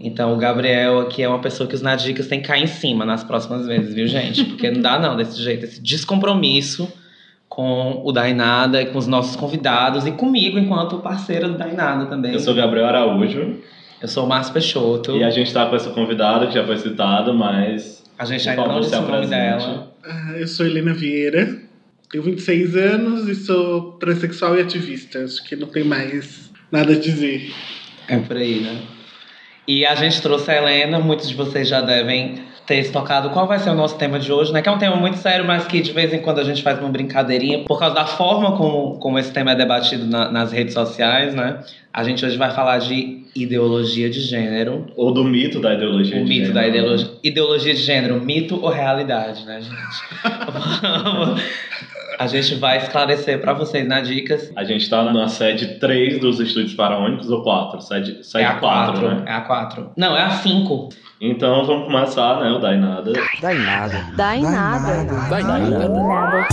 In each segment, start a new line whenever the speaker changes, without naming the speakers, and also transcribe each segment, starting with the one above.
Então o Gabriel aqui é uma pessoa que os Nadicas tem que cair em cima nas próximas vezes, viu, gente? Porque não dá não desse jeito, esse descompromisso com o Dainada, com os nossos convidados e comigo enquanto parceira do Dainada também.
Eu sou Gabriel Araújo.
Eu sou o Márcio Peixoto.
E a gente tá com essa convidada que já foi citada, mas.
A gente ainda não disse o nome dela.
Ah, eu sou Helena Vieira, tenho 26 anos e sou transexual e ativista. Acho que não tem mais nada a dizer.
É por aí, né? E a gente trouxe a Helena, muitos de vocês já devem ter se tocado qual vai ser o nosso tema de hoje, né? Que é um tema muito sério, mas que de vez em quando a gente faz uma brincadeirinha por causa da forma como, como esse tema é debatido na, nas redes sociais, né? A gente hoje vai falar de ideologia de gênero.
Ou do mito da ideologia
o
de
mito
gênero.
da ideologia, ideologia de gênero, mito ou realidade, né, gente? a gente vai esclarecer para vocês nas dicas.
A gente tá na sede 3 dos estúdios paraônicos ou 4? Sede, sede
é a 4,
4, né?
É a 4. Não, é a 5.
Então vamos começar, né? O Dainada.
Dainada.
Dainada.
Dainada.
Dainada.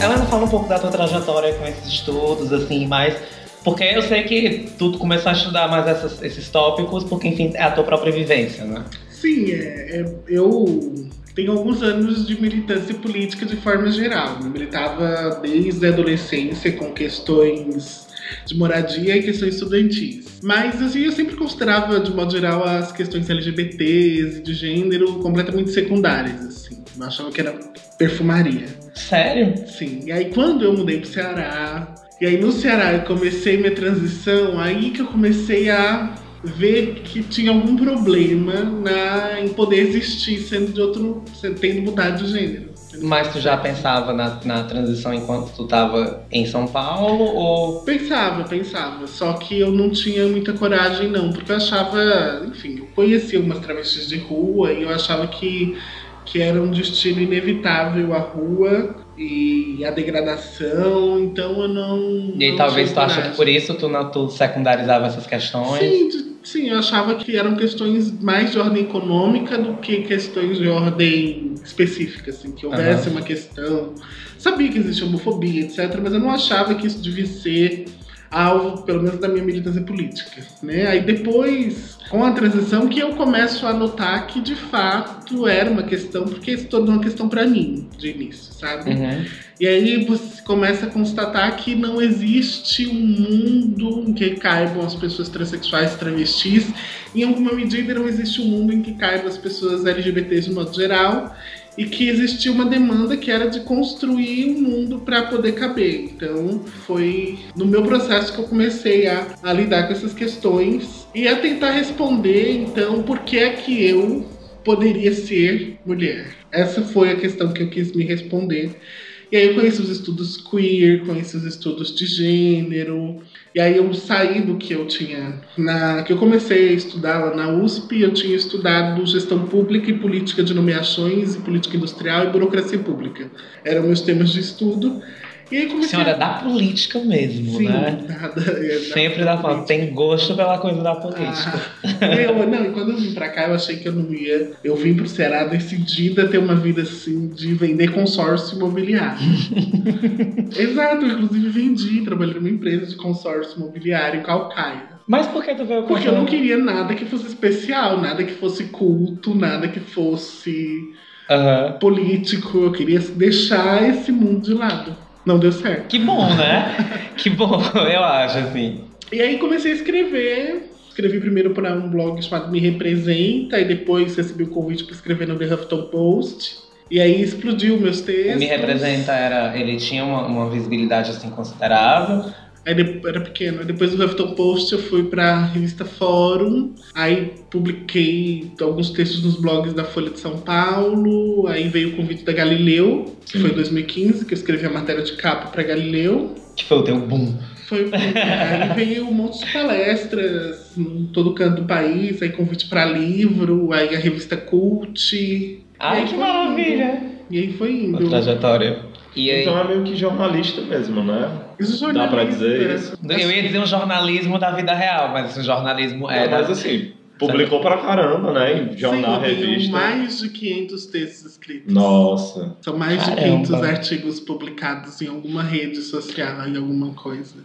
Helena, fala um pouco da tua trajetória com esses estudos, assim, mas porque eu sei que tu começou a estudar mais essas- esses tópicos, porque, enfim, é a tua própria vivência, né?
Sim, é, é- eu tenho alguns anos de militância política de forma geral. Eu militava desde a adolescência com questões de moradia e questões estudantis. Mas assim, eu sempre considerava, de modo geral, as questões LGBTs e de gênero completamente secundárias. Assim. Eu achava que era perfumaria.
Sério?
Sim. E aí quando eu mudei pro Ceará, e aí no Ceará eu comecei minha transição, aí que eu comecei a ver que tinha algum problema na, em poder existir sendo de outro. tendo mudado de gênero.
Mas tu já pensava na, na transição enquanto tu tava em São Paulo ou.
Pensava, pensava. Só que eu não tinha muita coragem, não, porque eu achava. Enfim, eu conhecia umas travestis de rua e eu achava que, que era um destino inevitável a rua e a degradação, então eu não.
E aí
não
talvez tu acha que por isso tu, não, tu secundarizava essas questões?
Sim, sim, eu achava que eram questões mais de ordem econômica do que questões de ordem específica, assim, que houvesse
Aham.
uma questão. Sabia que existia homofobia, etc., mas eu não achava que isso devia ser alvo, pelo menos da minha militância política, né? Aí depois, com a transição, que eu começo a notar que de fato era uma questão, porque isso tornou uma questão para mim de início, sabe?
Uhum.
E aí você começa a constatar que não existe um mundo em que caibam as pessoas transexuais e travestis. Em alguma medida não existe um mundo em que caibam as pessoas LGBTs de modo geral. E que existia uma demanda que era de construir um mundo para poder caber. Então foi no meu processo que eu comecei a, a lidar com essas questões e a tentar responder, então, por que é que eu poderia ser mulher. Essa foi a questão que eu quis me responder. E aí eu conheci os estudos queer, conheci os estudos de gênero. E aí eu saí do que eu tinha na que eu comecei a estudar lá na USP, eu tinha estudado gestão pública e política de nomeações e política industrial e burocracia pública. Eram meus temas de estudo. E aí comecei
Senhora da política mesmo,
Sim,
né?
nada, é,
Sempre da política. Tem gosto pela coisa da política.
Ah, eu, não, e quando eu vim pra cá, eu achei que eu não ia. Eu vim pro Ceará decidida a ter uma vida assim de vender consórcio imobiliário. Exato, eu, inclusive vendi, trabalhei numa empresa de consórcio imobiliário em Calcaia.
Mas por que tu veio
Porque eu não queria nada que fosse especial, nada que fosse culto, nada que fosse
Aham.
político. Eu queria deixar esse mundo de lado. Não deu certo.
Que bom, né? que bom, eu acho, assim.
E aí comecei a escrever. Escrevi primeiro para um blog chamado Me Representa, e depois recebi o convite para escrever no The Huffington Post. E aí explodiu meus textos.
O Me Representa era. Ele tinha uma, uma visibilidade assim considerável.
Aí de- era pequeno. Aí depois do Huffington Post eu fui pra revista Fórum. Aí publiquei alguns textos nos blogs da Folha de São Paulo. Aí veio o convite da Galileu, que foi em 2015, que eu escrevi a matéria de capa pra Galileu.
Que foi o teu boom.
Foi, aí veio um monte de palestras em todo canto do país, aí convite pra livro, aí a revista Cult.
Ai, que maravilha!
indo. E aí foi indo.
trajetória. E aí,
Então é meio que jornalista mesmo, né?
Isso é
Dá pra dizer isso?
eu ia dizer um jornalismo da vida real, mas esse jornalismo
É, mas assim, Publicou pra caramba, né? Em jornal,
Sim, eu tenho
revista.
mais de 500 textos escritos.
Nossa.
São mais de
Caramba.
500 artigos publicados em alguma rede social, em alguma coisa.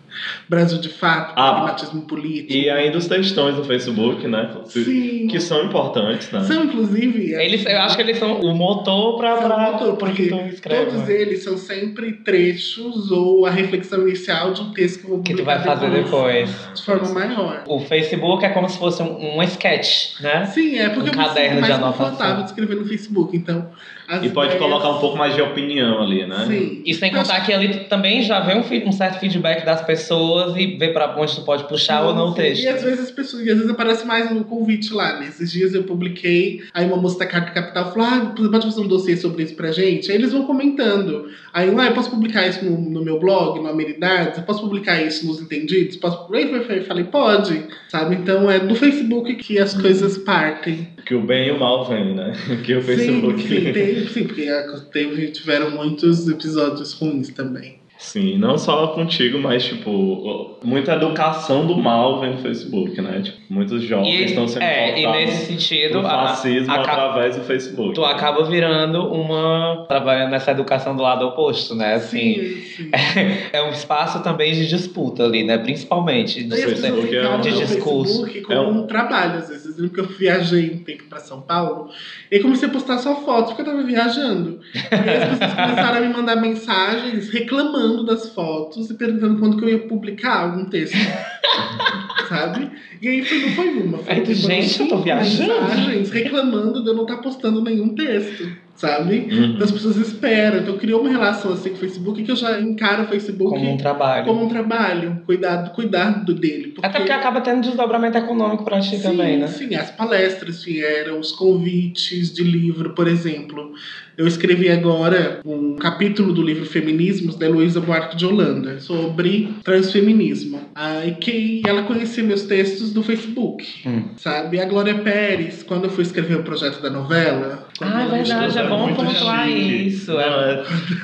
Brasil de Fato,
Ah,
pragmatismo político.
E ainda os textões no Facebook, né?
Sim.
Que são importantes, né?
São, inclusive.
Eles, eu acho que eles são o motor pra.
São
pra
motor, porque
tu escreve,
todos
né?
eles são sempre trechos ou a reflexão inicial de um texto que eu vou
Que tu
publicar
vai fazer depois.
De forma maior.
O Facebook é como se fosse um, um sketch, né?
Sim, é porque
Um
eu me
caderno
sinto mais
anotação.
confortável de escrever no Facebook. Então, as
E pode
ideias-
colocar um pouco mais de opinião ali, né?
Sim.
E sem contar que ali tu também já vê um, um certo feedback das pessoas e vê pra onde tu pode puxar ou não o texto.
E às vezes as pessoas, e às vezes aparece mais no convite lá, né? Esses dias eu publiquei, aí uma moça da Carta Capital falou: Ah, você pode fazer um dossiê sobre isso pra gente? Aí eles vão comentando. Aí, ah, eu posso publicar isso no, no meu blog, no Amenidades? Eu posso publicar isso nos Entendidos? Posso... Aí eu falei, pode, sabe? Então é do Facebook que as
Uhum.
coisas partem.
Que o bem e o mal vêm, né? Que o Facebook.
Sim, sim, tem, sim, porque a- teve, tiveram muitos episódios ruins também.
Sim, não só contigo, mas, tipo, muita educação do mal vem no Facebook, né? Tipo, muitos jovens
E,
estão sendo
é, e nesse sentido,
por
a-
fascismo
aca-
através do Facebook.
tu acaba virando uma. trabalhando nessa educação do lado oposto, né? Assim,
sim.
é um espaço também de disputa ali, né? Principalmente.
No
Aí as pessoas
Facebook é um-
de discurso.
Facebook como
É um-
um trabalho, às vezes. Que eu viajei um tempo pra São Paulo e comecei a postar só fotos porque eu tava viajando. E as pessoas começaram a me mandar mensagens reclamando das fotos e perguntando quando que eu ia publicar algum texto. Sabe? E aí foi, não foi uma, foi tipo,
gente, eu tô viajando.
mensagens reclamando de eu não estar postando nenhum texto. Sabe?
Uhum.
As pessoas esperam. Então criou uma relação assim com o Facebook que eu já encaro o Facebook
Como um trabalho.
como um trabalho, cuidado, cuidado dele.
Até porque acaba tendo desdobramento econômico pra ti
sim,
também, né?
Sim, as palestras vieram, os convites de livro, por exemplo. Eu escrevi agora um capítulo do livro Feminismos da Heloísa Buarque de Holanda sobre transfeminismo. Ah, e que ela conhecia meus textos do Facebook,
Hum.
sabe? A Glória Pérez, quando eu fui escrever o projeto da novela.
Ah, é verdade, é bom pontuar
chique.
isso.
Não,
É,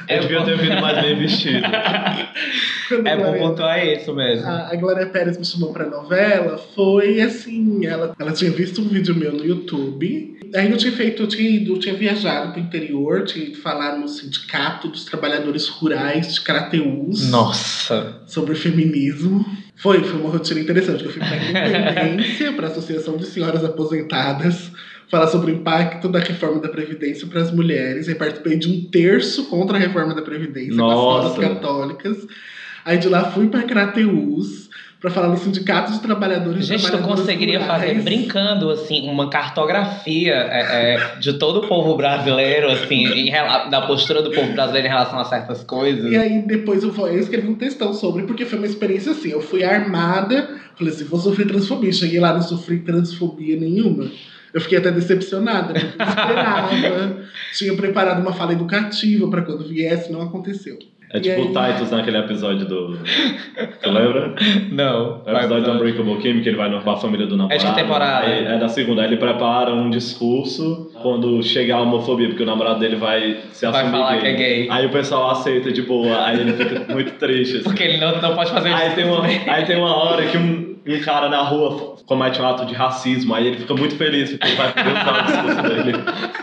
é- eu devia
bom-
ter vindo mais bem vestido.
é bom pontuar isso mesmo.
A, a Glória Pérez me chamou pra novela, foi assim, ela, ela tinha visto um vídeo meu no YouTube. Aí eu tinha feito, eu tinha ido, eu tinha viajado pro interior, tinha ido falar no sindicato dos trabalhadores rurais de Crateús
Nossa.
sobre feminismo. Foi, foi uma rotina interessante. Eu fui pra Independência, pra Associação de Senhoras Aposentadas, falar sobre o impacto da reforma da Previdência para as mulheres. Aí participei de um terço contra a reforma da Previdência
Nossa.
com as católicas. Aí de lá fui pra Crateús para falar no Sindicato de Trabalhadores e
Gente, tu conseguiria fazer,
Rurais.
brincando, assim, uma cartografia é, é, de todo o povo brasileiro, assim, em da postura do povo brasileiro em relação a certas coisas.
E aí depois eu, eu escrevi um textão sobre, porque foi uma experiência assim, eu fui armada, falei assim, vou sofrer transfobia. Cheguei lá, não sofri transfobia nenhuma. Eu fiquei até decepcionada, porque eu esperava. Tinha preparado uma fala educativa para quando viesse, não aconteceu.
É tipo o
aí?
Titus naquele episódio do. Tu lembra?
Não.
É o episódio do Unbreakable Kim, que ele vai com a família do namorado.
É de que temporada?
Aí, é da segunda. Aí ele prepara um discurso quando chega a homofobia, porque o namorado dele vai se
Vai
assumir
falar
gay.
que é gay.
Aí o pessoal aceita de boa, aí ele fica muito triste. assim.
Porque ele não, não pode fazer
Aí
isso.
tem, uma, aí tem uma hora que um, um cara na rua comete um ato de racismo, aí ele fica muito feliz porque ele vai poder usar o discurso dele.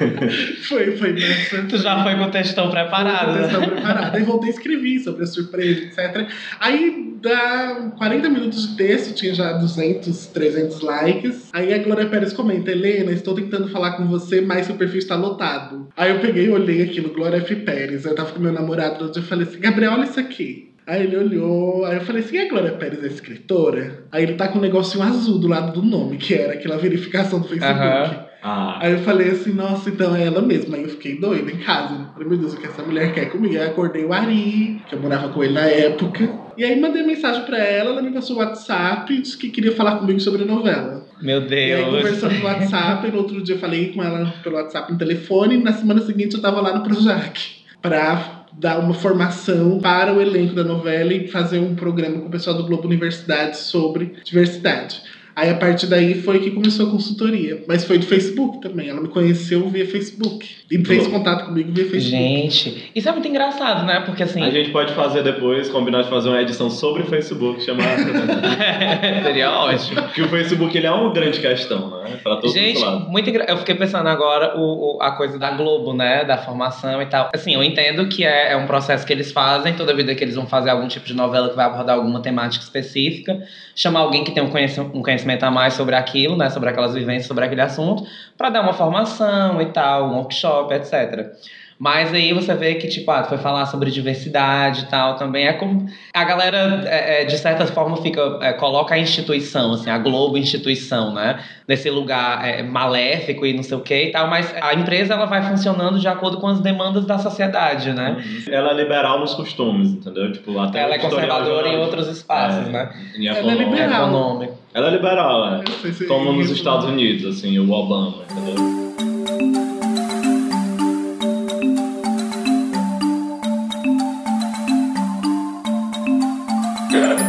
Foi, foi nessa.
Tu já foi com o textão preparado, né?
Textão preparado. Aí voltei a escrever sobre a surpresa, etc. Aí dá 40 minutos de texto, tinha já 200, 300 likes. Aí a Glória Pérez comenta: Helena, estou tentando falar com você, mas seu perfil está lotado. Aí eu peguei e olhei aquilo, Glória F. Pérez. Eu tava com meu namorado outro dia, eu falei assim: Gabriel, olha isso aqui. Aí ele olhou, aí eu falei assim, a Glória Pérez é escritora? Aí ele tá com um negocinho azul do lado do nome, que era aquela verificação do Facebook.
Aham.
Ah,
Aí eu falei assim, nossa, então é ela mesma. Aí eu fiquei doida em casa. Falei, meu Deus, o que essa mulher quer comigo? Aí acordei o Ari, que eu morava com ele na época. E aí mandei mensagem pra ela, ela me passou o WhatsApp e disse que queria falar comigo sobre a novela.
Meu
E aí
Deus.
conversando no WhatsApp, e no outro dia eu falei com ela pelo WhatsApp no telefone, e na semana seguinte eu tava lá no Projac pra dar uma formação para o elenco da novela e fazer um programa com o pessoal do Globo Universidade sobre diversidade. Aí a partir daí foi que começou a consultoria. Mas foi do Facebook também. Ela me conheceu via Facebook. E fez contato comigo via Facebook.
Gente, isso é muito engraçado, né? Porque assim.
A gente pode fazer depois, combinar de fazer uma edição sobre o Facebook, chamada.
Seria ótimo.
que o Facebook ele é uma grande questão, né? Pra todos
Gente,
os lados.
muito engra... eu fiquei pensando agora o, o- a coisa da Globo, né? Da formação e tal. Assim, eu entendo que é, é um processo que eles fazem toda vida que eles vão fazer algum tipo de novela que vai abordar alguma temática específica, chamar alguém que tem um, conheci- um conhecimento a mais sobre aquilo, né? Sobre aquelas vivências, sobre aquele assunto, para dar uma formação e tal, um workshop, etc. Mas aí você vê que, tipo, ah, tu foi falar sobre diversidade e tal, também é como. A galera, é, é, de certa forma, fica. é, coloca a instituição, assim, a Globo instituição, né? Nesse lugar é, maléfico e não sei o que e tal, mas a empresa ela vai funcionando de acordo com as demandas da sociedade, né?
Ela é liberal nos costumes, entendeu? Tipo, até
Ela é conservadora em outros espaços,
É.
né?
Em
Ela é
econômico.
liberal.
Econômico.
Ela é liberal, é. Como nos Estados Unidos, assim, o Obama, entendeu?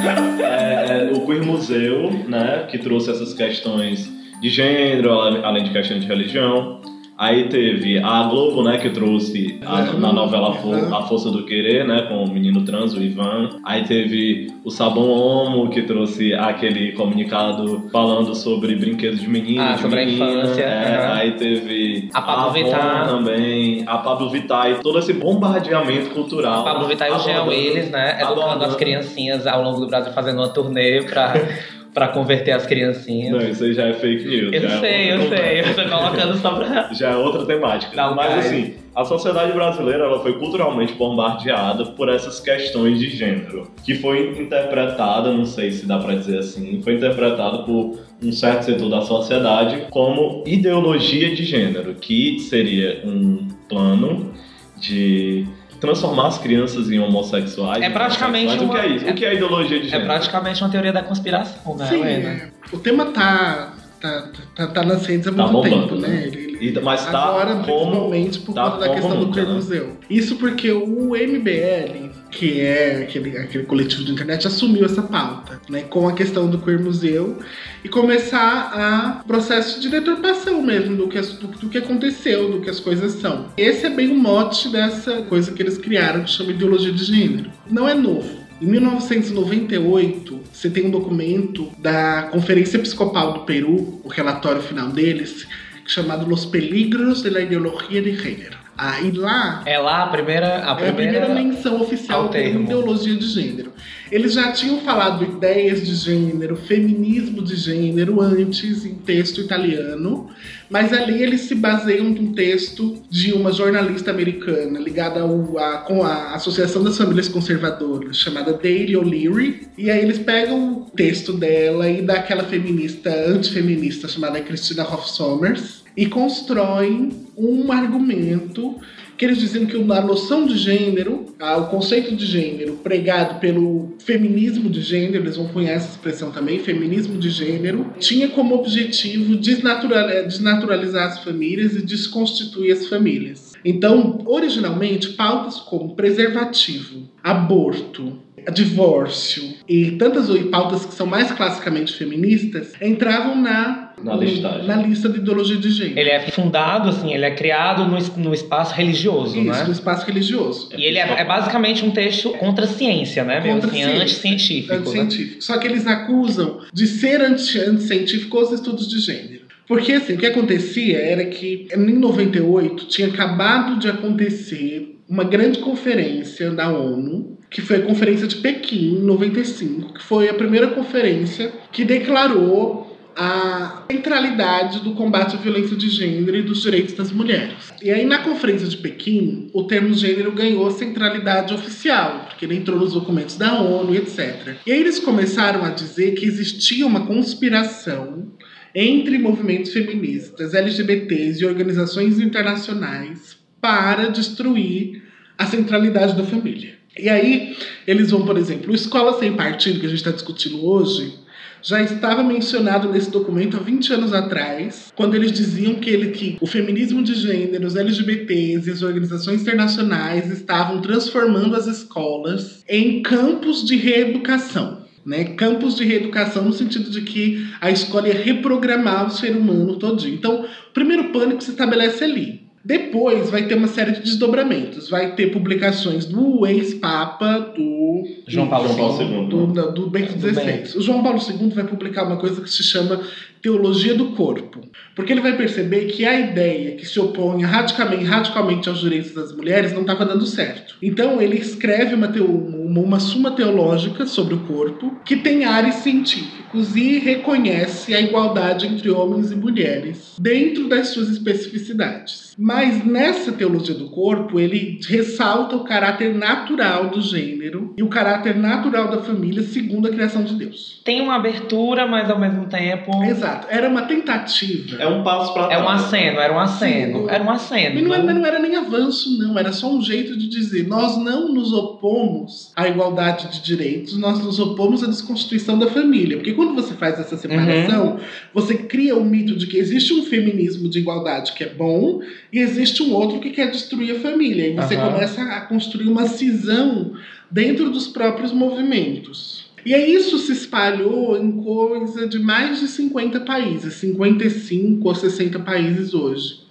É, é, o Queer Museu, né, que trouxe essas questões de gênero, além de questões de religião. Aí teve a Globo, né, que trouxe a- na novela a, Fo- a Força do Querer, né, com o menino trans, o Ivan. Aí teve o Sabão Homo, que trouxe aquele comunicado falando sobre brinquedos de menino,
Ah,
de
sobre a
menina.
infância,
É,
aham.
Aí teve
A Pablo Vittar.
também, a Pablo Vittar e todo esse bombardeamento cultural.
Pablo Vittar e o Jean Willis, né? Educando as criancinhas ao longo do Brasil, fazendo uma turnê pra, pra converter as criancinhas.
Não, isso aí já é fake news.
Eu
é
sei, eu
outra
sei. Eu tô colocando só pra.
Já é outra temática.
Um
Mas
gás.
assim, a sociedade brasileira ela foi culturalmente bombardeada por essas questões de gênero, que foi interpretada, não sei se dá pra dizer assim, foi interpretada por um certo setor da sociedade como ideologia de gênero, que seria um plano de transformar as crianças em homossexuais.
É praticamente
homossexuais. O que é
uma-
isso? O que é ideologia de
É
gênero?
praticamente uma teoria da conspiração, né,
Sim,
Helena?
é. o tema tá, tá, tá, tá nas redes há
Tá
muito
bombando,
tempo,
né?
né? Ele-
E- mas tá
Agora,
como-
principalmente por
tá
conta da questão do
nunca,
Queer
né?
Museu. Isso porque o MBL, que é aquele, aquele coletivo de internet, assumiu essa pauta, né? Com a questão do Queer Museu e começar a processo de deturpação mesmo do que, do, do que aconteceu, do que as coisas são. Esse é bem o mote dessa coisa que eles criaram, que chama ideologia de gênero. Não é novo. Em 1998, você tem um documento da Conferência Episcopal do Peru, o relatório final deles, chamado Los Peligros de la Ideología de Gênero. Ah, e lá
É lá a primeira. A
é a
primeira...
primeira menção oficial da
termo.
ideologia de gênero. Eles já tinham falado ideias de gênero, feminismo de gênero antes em texto italiano, mas ali eles se baseiam num texto de uma jornalista americana ligada ao, a, com a Associação das Famílias Conservadoras, chamada Daily O'Leary, e aí eles pegam o texto dela e daquela feminista, antifeminista chamada Christina Hoff Sommers, e constroem um argumento que eles diziam que a noção de gênero, o conceito de gênero pregado pelo feminismo de gênero, eles vão cunhar essa expressão também, feminismo de gênero, tinha como objetivo desnatura- desnaturalizar as famílias e desconstituir as famílias. Então, originalmente, pautas como preservativo, aborto, divórcio e tantas pautas que são mais classicamente feministas entravam na,
Na listagem.
na lista de ideologia de gênero.
Ele é fundado, assim, ele é criado no, no espaço religioso,
Isso,
né?
no espaço religioso.
E ele é, é basicamente um texto contra a ciência, né?
Contra a
assim,
ciência.
anticientífico. Né?
Anticientífico. Só que eles acusam de ser anti- anticientífico os estudos de gênero. Porque assim, o que acontecia era que em 98 tinha acabado de acontecer uma grande conferência da ONU, que foi a Conferência de Pequim, em 95, que foi a primeira conferência que declarou a centralidade do combate à violência de gênero e dos direitos das mulheres. E aí, na Conferência de Pequim, o termo gênero ganhou centralidade oficial, porque ele entrou nos documentos da ONU, etc. E aí eles começaram a dizer que existia uma conspiração entre movimentos feministas, LGBTs e organizações internacionais para destruir a centralidade da família. E aí, eles vão, por exemplo, o Escola Sem Partido, que a gente está discutindo hoje, já estava mencionado nesse documento há 20 anos atrás, quando eles diziam que, ele, que o feminismo de gênero, os LGBTs e as organizações internacionais estavam transformando as escolas em campos de reeducação. Né? Campos de reeducação no sentido de que a escola ia reprogramar o ser humano todinho. Então, o primeiro pânico se estabelece ali. Depois vai ter uma série de desdobramentos. Vai ter publicações do ex-papa, do
João Paulo,
João Paulo
II.
Do, da- do Bento
Do
XVI. O João Paulo II vai publicar uma coisa que se chama Teologia do Corpo. Porque ele vai perceber que a ideia que se opõe radicalmente, radicalmente aos direitos das mulheres não estava dando certo. Então ele escreve uma, teo- uma, uma suma teológica sobre o corpo que tem áreas científicos e reconhece a igualdade entre homens e mulheres dentro das suas especificidades. Mas nessa teologia do corpo, ele ressalta o caráter natural do gênero e o caráter natural da família segundo a criação de Deus.
Tem uma abertura, mas ao mesmo tempo.
Exato. Era uma tentativa.
É um passo pra
É um aceno, era um aceno.
Sim.
Era um aceno.
Mas não, era, mas não era nem avanço, não. Era só um jeito de dizer: nós não nos opomos à igualdade de direitos, nós nos opomos à desconstituição da família. Porque quando você faz essa separação, você cria o mito de que existe um feminismo de igualdade que é bom e existe um outro que quer destruir a família. E você
Aham.
começa a construir uma cisão dentro dos próprios movimentos. E aí isso se espalhou em coisa de mais de 50 países, 55 ou 60 países hoje.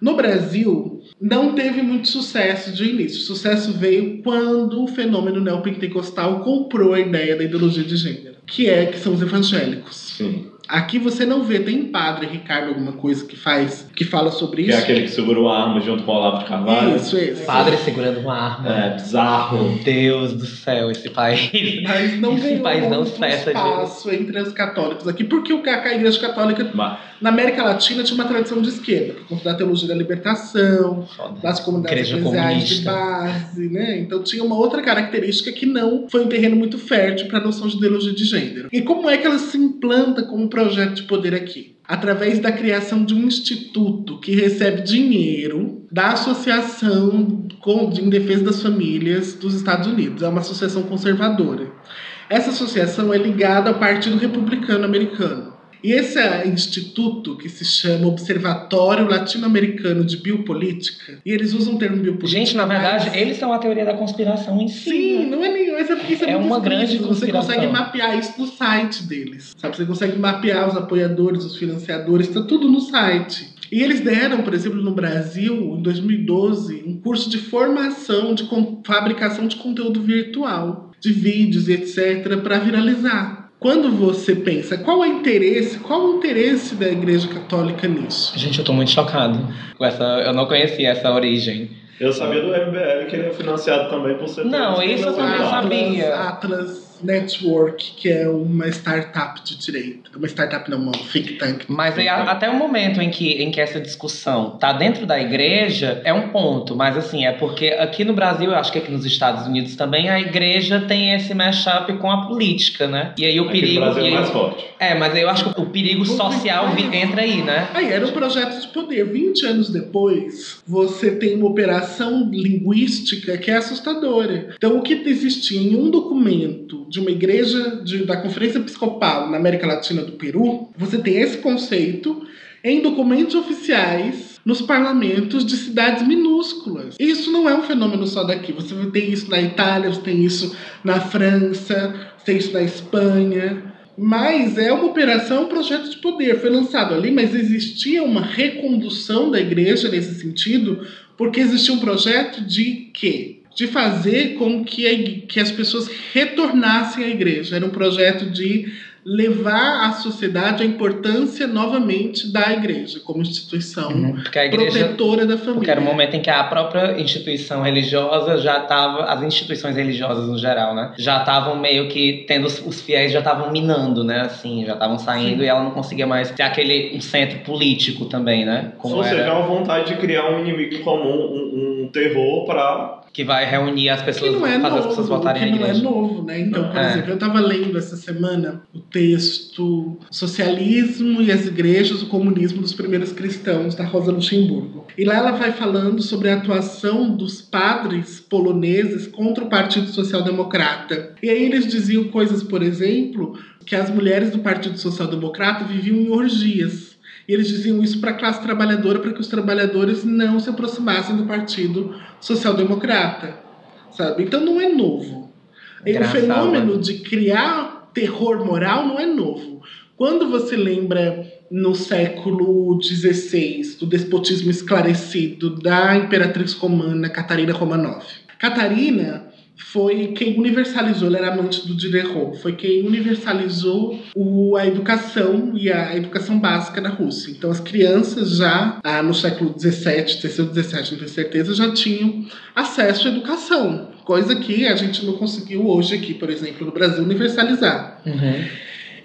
No Brasil, não teve muito sucesso de início. O sucesso veio quando o fenômeno neopentecostal comprou a ideia da ideologia de gênero, que é que são os evangélicos.
Sim.
Aqui você não vê, tem padre Ricardo alguma coisa que faz, que fala sobre
Que é
isso.
aquele que segurou a arma junto com o Olavo de Carvalho.
Isso, esse.
Padre segurando uma arma.
É, bizarro.
Meu Deus do céu, esse país.
Mas não
Esse país não cessa de-
espaço entre os católicos aqui, porque o a Igreja Católica
Mas,
na América Latina tinha uma tradição de esquerda, por conta da teologia da libertação,
Foda.
das comunidades eclesiais de base, né? Então tinha uma outra característica que não foi um terreno muito fértil para a noção de ideologia de gênero. E como é que ela se implanta como projeto de poder aqui? Através da criação de um instituto que recebe dinheiro da Associação em Defesa das Famílias dos Estados Unidos. É uma associação conservadora. Essa associação é ligada ao Partido Republicano Americano. E esse é, instituto, que se chama Observatório Latino-Americano de Biopolítica, e eles usam o termo biopolítica.
Gente, na verdade,
mas-
eles são a teoria da conspiração em si.
Sim,
né?
não é nem. Mas é porque isso é,
É
muito
uma grande.
Você consegue mapear isso no site deles. Sabe? Você consegue mapear os apoiadores, os financiadores, está tudo no site. E eles deram, por exemplo, no Brasil, em 2012, um curso de formação de fabricação de conteúdo virtual, de vídeos e etc., para viralizar. Quando você pensa qual é o interesse, qual o interesse da Igreja Católica nisso?
Gente, eu tô muito chocado. Com essa, eu não conhecia essa origem.
eu sabia do MBL que ele é financiado também por ser.
Não, isso eu também sabia.
Atlas Network, que é uma startup de direito. Uma startup não, uma think tank.
Mas aí, a- até o momento em que, em que essa discussão tá dentro da igreja, é um ponto. Mas assim, é porque aqui no Brasil, eu acho que aqui nos Estados Unidos também, a igreja tem esse mashup com a política, né? E aí o
Aqui no
perigo.
Brasil
e
é
aí-
mais forte.
é, mas aí eu acho que o perigo social vi- entra aí, né?
Aí era um projeto de poder. 20 anos depois, você tem uma operação linguística que é assustadora. Então, o que existia em um documento de uma igreja de- da Conferência Episcopal na América Latina do Peru, você tem esse conceito em documentos oficiais nos parlamentos de cidades minúsculas. E Isso não é um fenômeno só daqui. Você tem isso na Itália, você tem isso na França, você tem isso na Espanha. Mas é uma operação, um projeto de poder. Foi lançado ali, mas existia uma recondução da igreja nesse sentido, porque existia um projeto de quê? De fazer com que, a que as pessoas retornassem à igreja. Era um projeto de levar à sociedade a importância novamente da igreja como instituição
Uhum. Igreja.
protetora da família.
Porque era um momento em que a própria instituição religiosa já estava, as instituições religiosas no geral, né? Já estavam meio que tendo os, os fiéis já estavam minando, né? Assim, já estavam saindo
Sim.
e ela não conseguia mais ter aquele um centro político também, né? Como
Ou seja,
era,
uma vontade de criar um inimigo comum, um, um terror pra.
Que vai reunir as
que
pessoas,
não é
fazer as pessoas
novo,
votarem
que
na
não é
igreja.
novo, né? Então, por
É.
exemplo, eu estava lendo essa semana o texto Socialismo e as Igrejas, o Comunismo dos Primeiros Cristãos, da Rosa Luxemburgo. E lá ela vai falando sobre a atuação dos padres poloneses contra o Partido Social Democrata. E aí eles diziam coisas, por exemplo, que as mulheres do Partido Social Democrata viviam em orgias. E eles diziam isso para a classe trabalhadora, para que os trabalhadores não se aproximassem do Partido Social Democrata. Sabe? Então não é novo. E o
Engraçado,
fenômeno
né?
de criar terror moral não é novo. Quando você lembra no século XVI do despotismo esclarecido da imperatriz romana Catarina Romanov. Catarina foi quem universalizou, ela era amante do Diderot, foi quem universalizou o, a educação e a educação básica na Rússia. Então as crianças já, ah, no século XVII, terceiro XVII, não tenho certeza, já tinham acesso à educação, coisa que a gente não conseguiu hoje aqui, por exemplo, no Brasil, universalizar.
Uhum.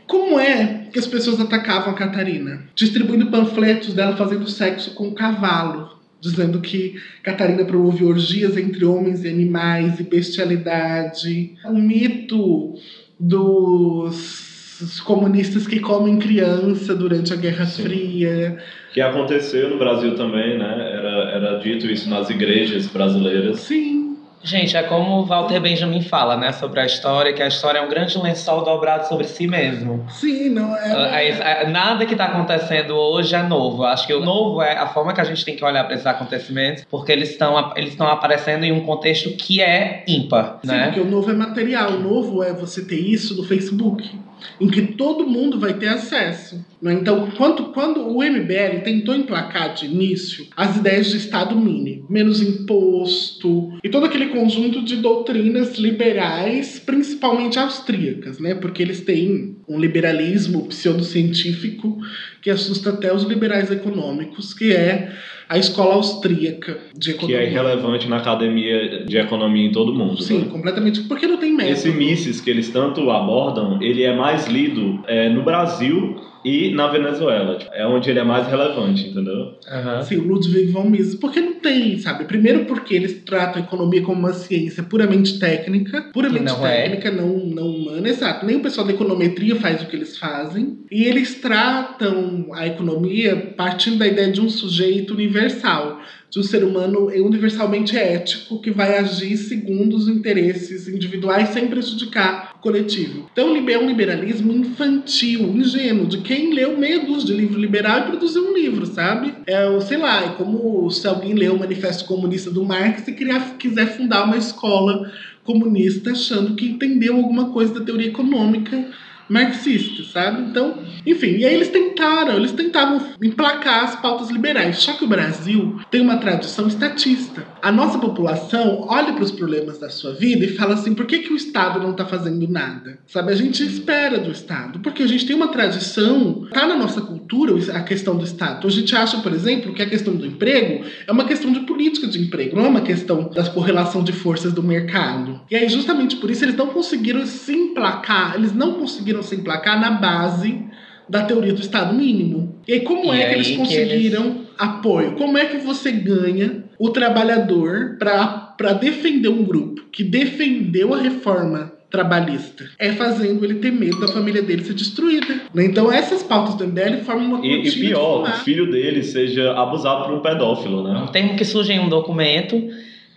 Como é que as pessoas atacavam a Catarina? Distribuindo panfletos dela fazendo sexo com o cavalo dizendo que Catarina promove orgias entre homens e animais e bestialidade. O mito dos comunistas que comem criança durante a Guerra Sim. Fria.
Que aconteceu no Brasil também, né? Era, era dito isso nas igrejas brasileiras.
Sim.
Gente, é como o Walter Benjamin fala, né, sobre a história, que a história é um grande lençol dobrado sobre si mesmo.
Sim, não
é. Nada que está acontecendo hoje é novo. Acho que o novo é a forma que a gente tem que olhar para esses acontecimentos, porque eles estão eles estão aparecendo em um contexto que é ímpar,
Sim,
né?
porque o novo é material. O novo é você ter isso no Facebook em que todo mundo vai ter acesso. Né? Então, quando, o MBL tentou emplacar de início as ideias de Estado mínimo, menos imposto e todo aquele conjunto de doutrinas liberais, principalmente austríacas, né? porque eles têm um liberalismo pseudocientífico que assusta até os liberais econômicos, que é a escola austríaca de economia.
Que é irrelevante na academia de economia em todo mundo.
Sim,
né?
completamente. Porque não tem método.
Esse Mises que eles tanto abordam, ele é mais lido é, no Brasil e na Venezuela. Tipo, é onde ele é mais relevante, entendeu?
Uhum. Sim, o Ludwig von Mises. Porque não tem, sabe? Primeiro porque eles tratam a economia como uma ciência puramente técnica. Puramente não é. técnica, é. não, não. Exato. Nem o pessoal da econometria faz o que eles fazem. E eles tratam a economia partindo da ideia de um sujeito universal de um ser humano universalmente ético que vai agir segundo os interesses individuais sem prejudicar o coletivo. Então é um liberalismo infantil, ingênuo, de quem leu dúzia de livro liberal e produziu um livro, sabe? É, sei lá, é como se alguém leu o Manifesto Comunista do Marx e criar, quiser fundar uma escola comunista achando que entendeu alguma coisa da teoria econômica marxista, sabe? Então, enfim, e aí eles tentaram, eles tentavam emplacar as pautas liberais. Só que o Brasil tem uma tradição estatista. A nossa população olha para os problemas da sua vida e fala assim: por que, que o Estado não está fazendo nada? Sabe? A gente espera do Estado, porque a gente tem uma tradição, tá na nossa cultura a questão do Estado. A gente acha, por exemplo, que a questão do emprego é uma questão de política de emprego, não é uma questão da correlação de forças do mercado. E aí, justamente por isso, eles não conseguiram se emplacar, eles não conseguiram se emplacar na base da teoria do Estado mínimo. E aí, como e é que eles conseguiram eles... apoio? Como é que você ganha o trabalhador para defender um grupo que defendeu a reforma trabalhista. É fazendo ele ter medo da família dele ser destruída. Né? Então essas pautas do MBL formam uma
E, e pior, o filho dele seja abusado por um pedófilo, né?
Um termo que surge em um documento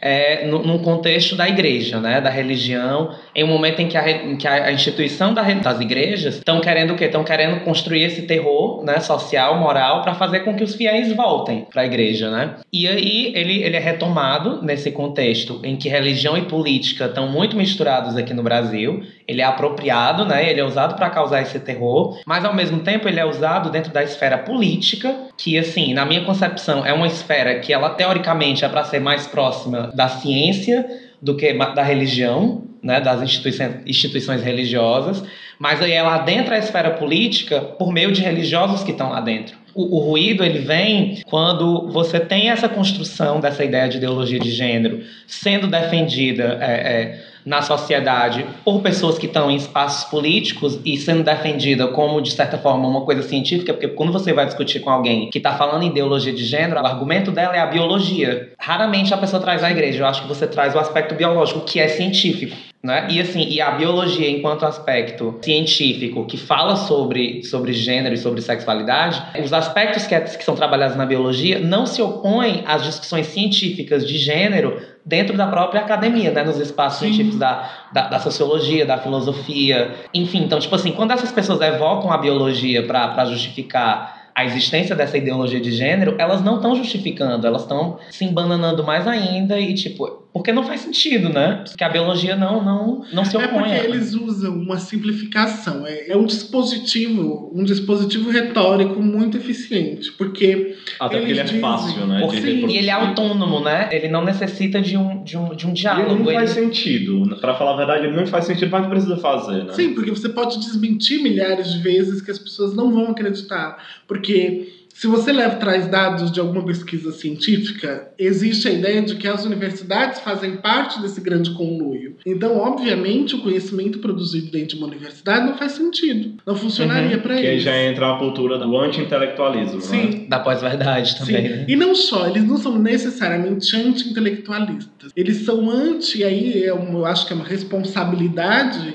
é, no, num contexto da igreja, né, da religião, em um momento em que a, em que a instituição da, das igrejas estão querendo o quê? Estão querendo construir esse terror né, social, moral, para fazer com que os fiéis voltem para a igreja. Né? E aí ele, ele é retomado nesse contexto em que religião e política estão muito misturados aqui no Brasil. Ele é apropriado, né, ele é usado para causar esse terror, mas ao mesmo tempo ele é usado dentro da esfera política, que, assim, na minha concepção, é uma esfera que ela teoricamente é para ser mais próxima da ciência do que da religião, né, das instituições, instituições religiosas, mas aí ela adentra a esfera política por meio de religiosos que estão lá dentro. O, o, ruído ele vem quando você tem essa construção dessa ideia de ideologia de gênero sendo defendida é, é, na sociedade por pessoas que estão em espaços políticos e sendo defendida como, de certa forma, uma coisa científica, porque quando você vai discutir com alguém que está falando em ideologia de gênero, o argumento dela é a biologia. Raramente a pessoa traz a igreja, eu acho que você traz o aspecto biológico, que é científico. Né? E assim, e a biologia enquanto aspecto científico que fala sobre, sobre gênero e sobre sexualidade, os aspectos que, é, que são trabalhados na biologia não se opõem às discussões científicas de gênero dentro da própria academia, né? Nos espaços Sim. científicos da, da, da, sociologia, da filosofia, enfim. Então, tipo assim, quando essas pessoas evocam a biologia para justificar a existência dessa ideologia de gênero, elas não estão justificando, elas estão se embananando mais ainda e, tipo, Porque não faz sentido, né? Porque a biologia não, não, não se
É
opõe.
porque
a ela.
eles usam uma simplificação. É, é um dispositivo, um dispositivo retórico muito eficiente. Porque
Até porque ele é fácil, né?
Porque-
Sim,
E ele é autônomo, né? Ele não necessita de um, de um, de um diálogo.
ele não
ele-
faz sentido. Pra falar a verdade, ele não faz sentido, mas precisa fazer, né?
Sim, porque você pode desmentir milhares de vezes que as pessoas não vão acreditar. Porque se você leva traz dados de alguma pesquisa científica, existe a ideia de que as universidades fazem parte desse grande conluio. Então, obviamente, o conhecimento produzido dentro de uma universidade não faz sentido. Não funcionaria
Uhum,
para
Que aí
eles.
já entra a cultura do anti-intelectualismo, né?
Sim.
Da pós-verdade também,
Sim.
né?
E não só, eles não são necessariamente anti-intelectualistas. Eles são anti, e aí é eu acho que é uma responsabilidade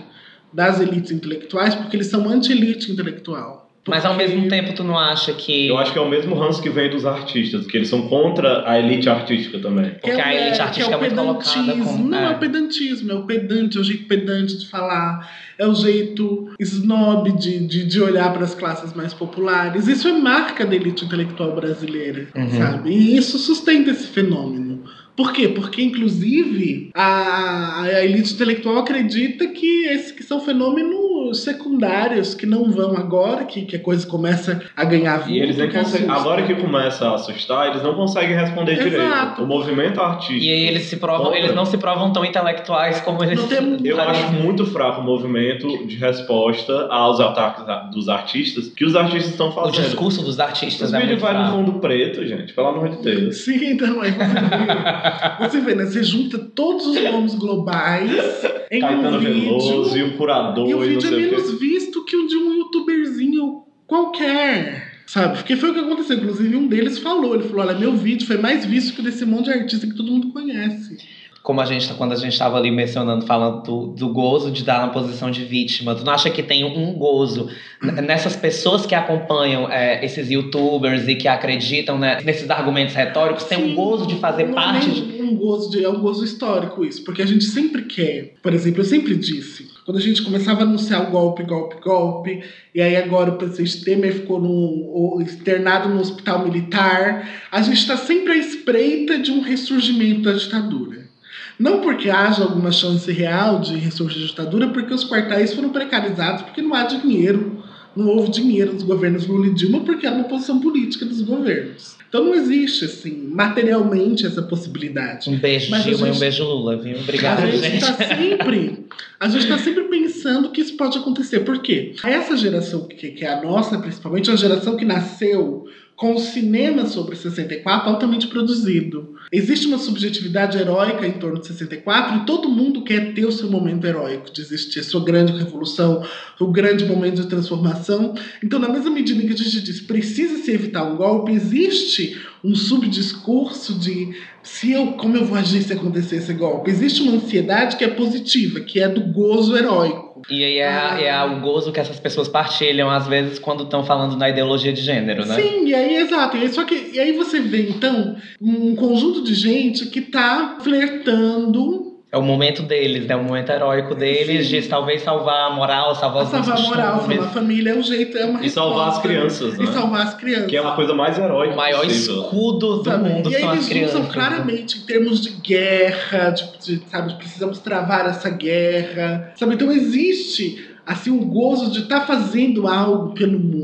das elites intelectuais, porque eles são anti-elite intelectual.
Mas ao mesmo tempo, tu não acha que.
Eu acho que é o mesmo ranço que vem dos artistas, que eles são contra a elite artística também.
Que
Porque
é,
a elite
que
artística
é
é
o
muito colocada
pedantismo.
como-
Não é.
é.
o pedantismo, é o pedante, é o jeito pedante de falar, é o jeito snob de, de, de olhar para as classes mais populares. Isso é marca da elite intelectual brasileira,
Uhum.
sabe? E isso sustenta esse fenômeno. Por quê? Porque, inclusive, a, a elite intelectual acredita que esses que são secundários, que não vão agora, que, que a coisa começa a ganhar vulto.
E eles nem
que
conseguem. Agora que começa a assustar, eles não conseguem responder
Exato.
direito. O movimento artístico.
E aí eles se provam,
Contra.
eles não se provam tão intelectuais como eles.
Não tem-
Eu acho muito fraco o movimento de resposta aos ataques a- dos artistas que os artistas estão
O
fazendo.
discurso dos artistas
Os
é
vídeos vai no fundo preto, gente, pelo amor de Deus.
Sim, então aí você vê, você vê, né? Você junta todos os nomes globais em
Caetano
um vídeo.
Veloso e o curador
E o
e, não
vídeo é
sei o.
menos visto que o de um youtuberzinho qualquer. Sabe? Porque foi o que aconteceu. Inclusive, um deles falou: ele falou, olha, meu vídeo foi mais visto que o desse monte de artista que todo mundo conhece.
Como a gente, quando a gente estava ali mencionando, falando do, do gozo de dar na posição de vítima, tu não acha que tem um gozo nessas pessoas que acompanham é, esses youtubers e que acreditam né, nesses argumentos retóricos, tem um
Sim,
gozo de fazer
não
parte
é
de.
um gozo de, é um gozo histórico isso, porque a gente sempre quer, por exemplo, eu sempre disse, quando a gente começava a anunciar o golpe, golpe, golpe, e aí agora o presidente Temer ficou no, externado no hospital militar, a gente está sempre à espreita de um ressurgimento da ditadura. Não porque haja alguma chance real de ressurgir a ditadura, porque os quartéis foram precarizados, porque não há dinheiro. Não houve dinheiro nos governos Lula e Dilma, porque era uma posição política dos governos. Então não existe, assim, materialmente essa possibilidade.
Um beijo,
Mas
Dilma, e um
gente-
beijo, Lula, viu? Obrigada,
a gente
gente.
está sempre, a gente tá sempre pensando que isso pode acontecer. Por quê? Essa geração que, que é a nossa, principalmente, é uma geração que nasceu com o cinema sobre 64 altamente produzido. Existe uma subjetividade heróica em torno de 64 e todo mundo quer ter o seu momento heróico de existir, a sua grande revolução, o grande momento de transformação. Então, na mesma medida que a gente diz precisa se evitar um golpe, existe um subdiscurso de se eu, como eu vou agir se acontecer esse golpe. Existe uma ansiedade que é positiva, que é do gozo heróico.
E aí é, é a- o gozo que essas pessoas partilham, às vezes, quando estão falando da ideologia de gênero, né?
Sim, e aí, exato. E aí, só que, e aí você vê, então, um conjunto de gente que tá flertando
É o momento deles, né? O momento heróico deles
Sim.
de talvez salvar a moral, salvar
a
os
salvar a moral, salvar a família, é um jeito, é uma
E salvar as
resposta.
crianças, né?
E salvar as crianças.
Que é uma coisa mais heróica
O maior
possível.
escudo do
Sabe?
mundo
e aí
são as
eles
crianças. né?
usam claramente em termos de guerra, tipo, de, sabe, precisamos travar essa guerra, sabe? Então existe assim um gozo de estar fazendo algo pelo mundo.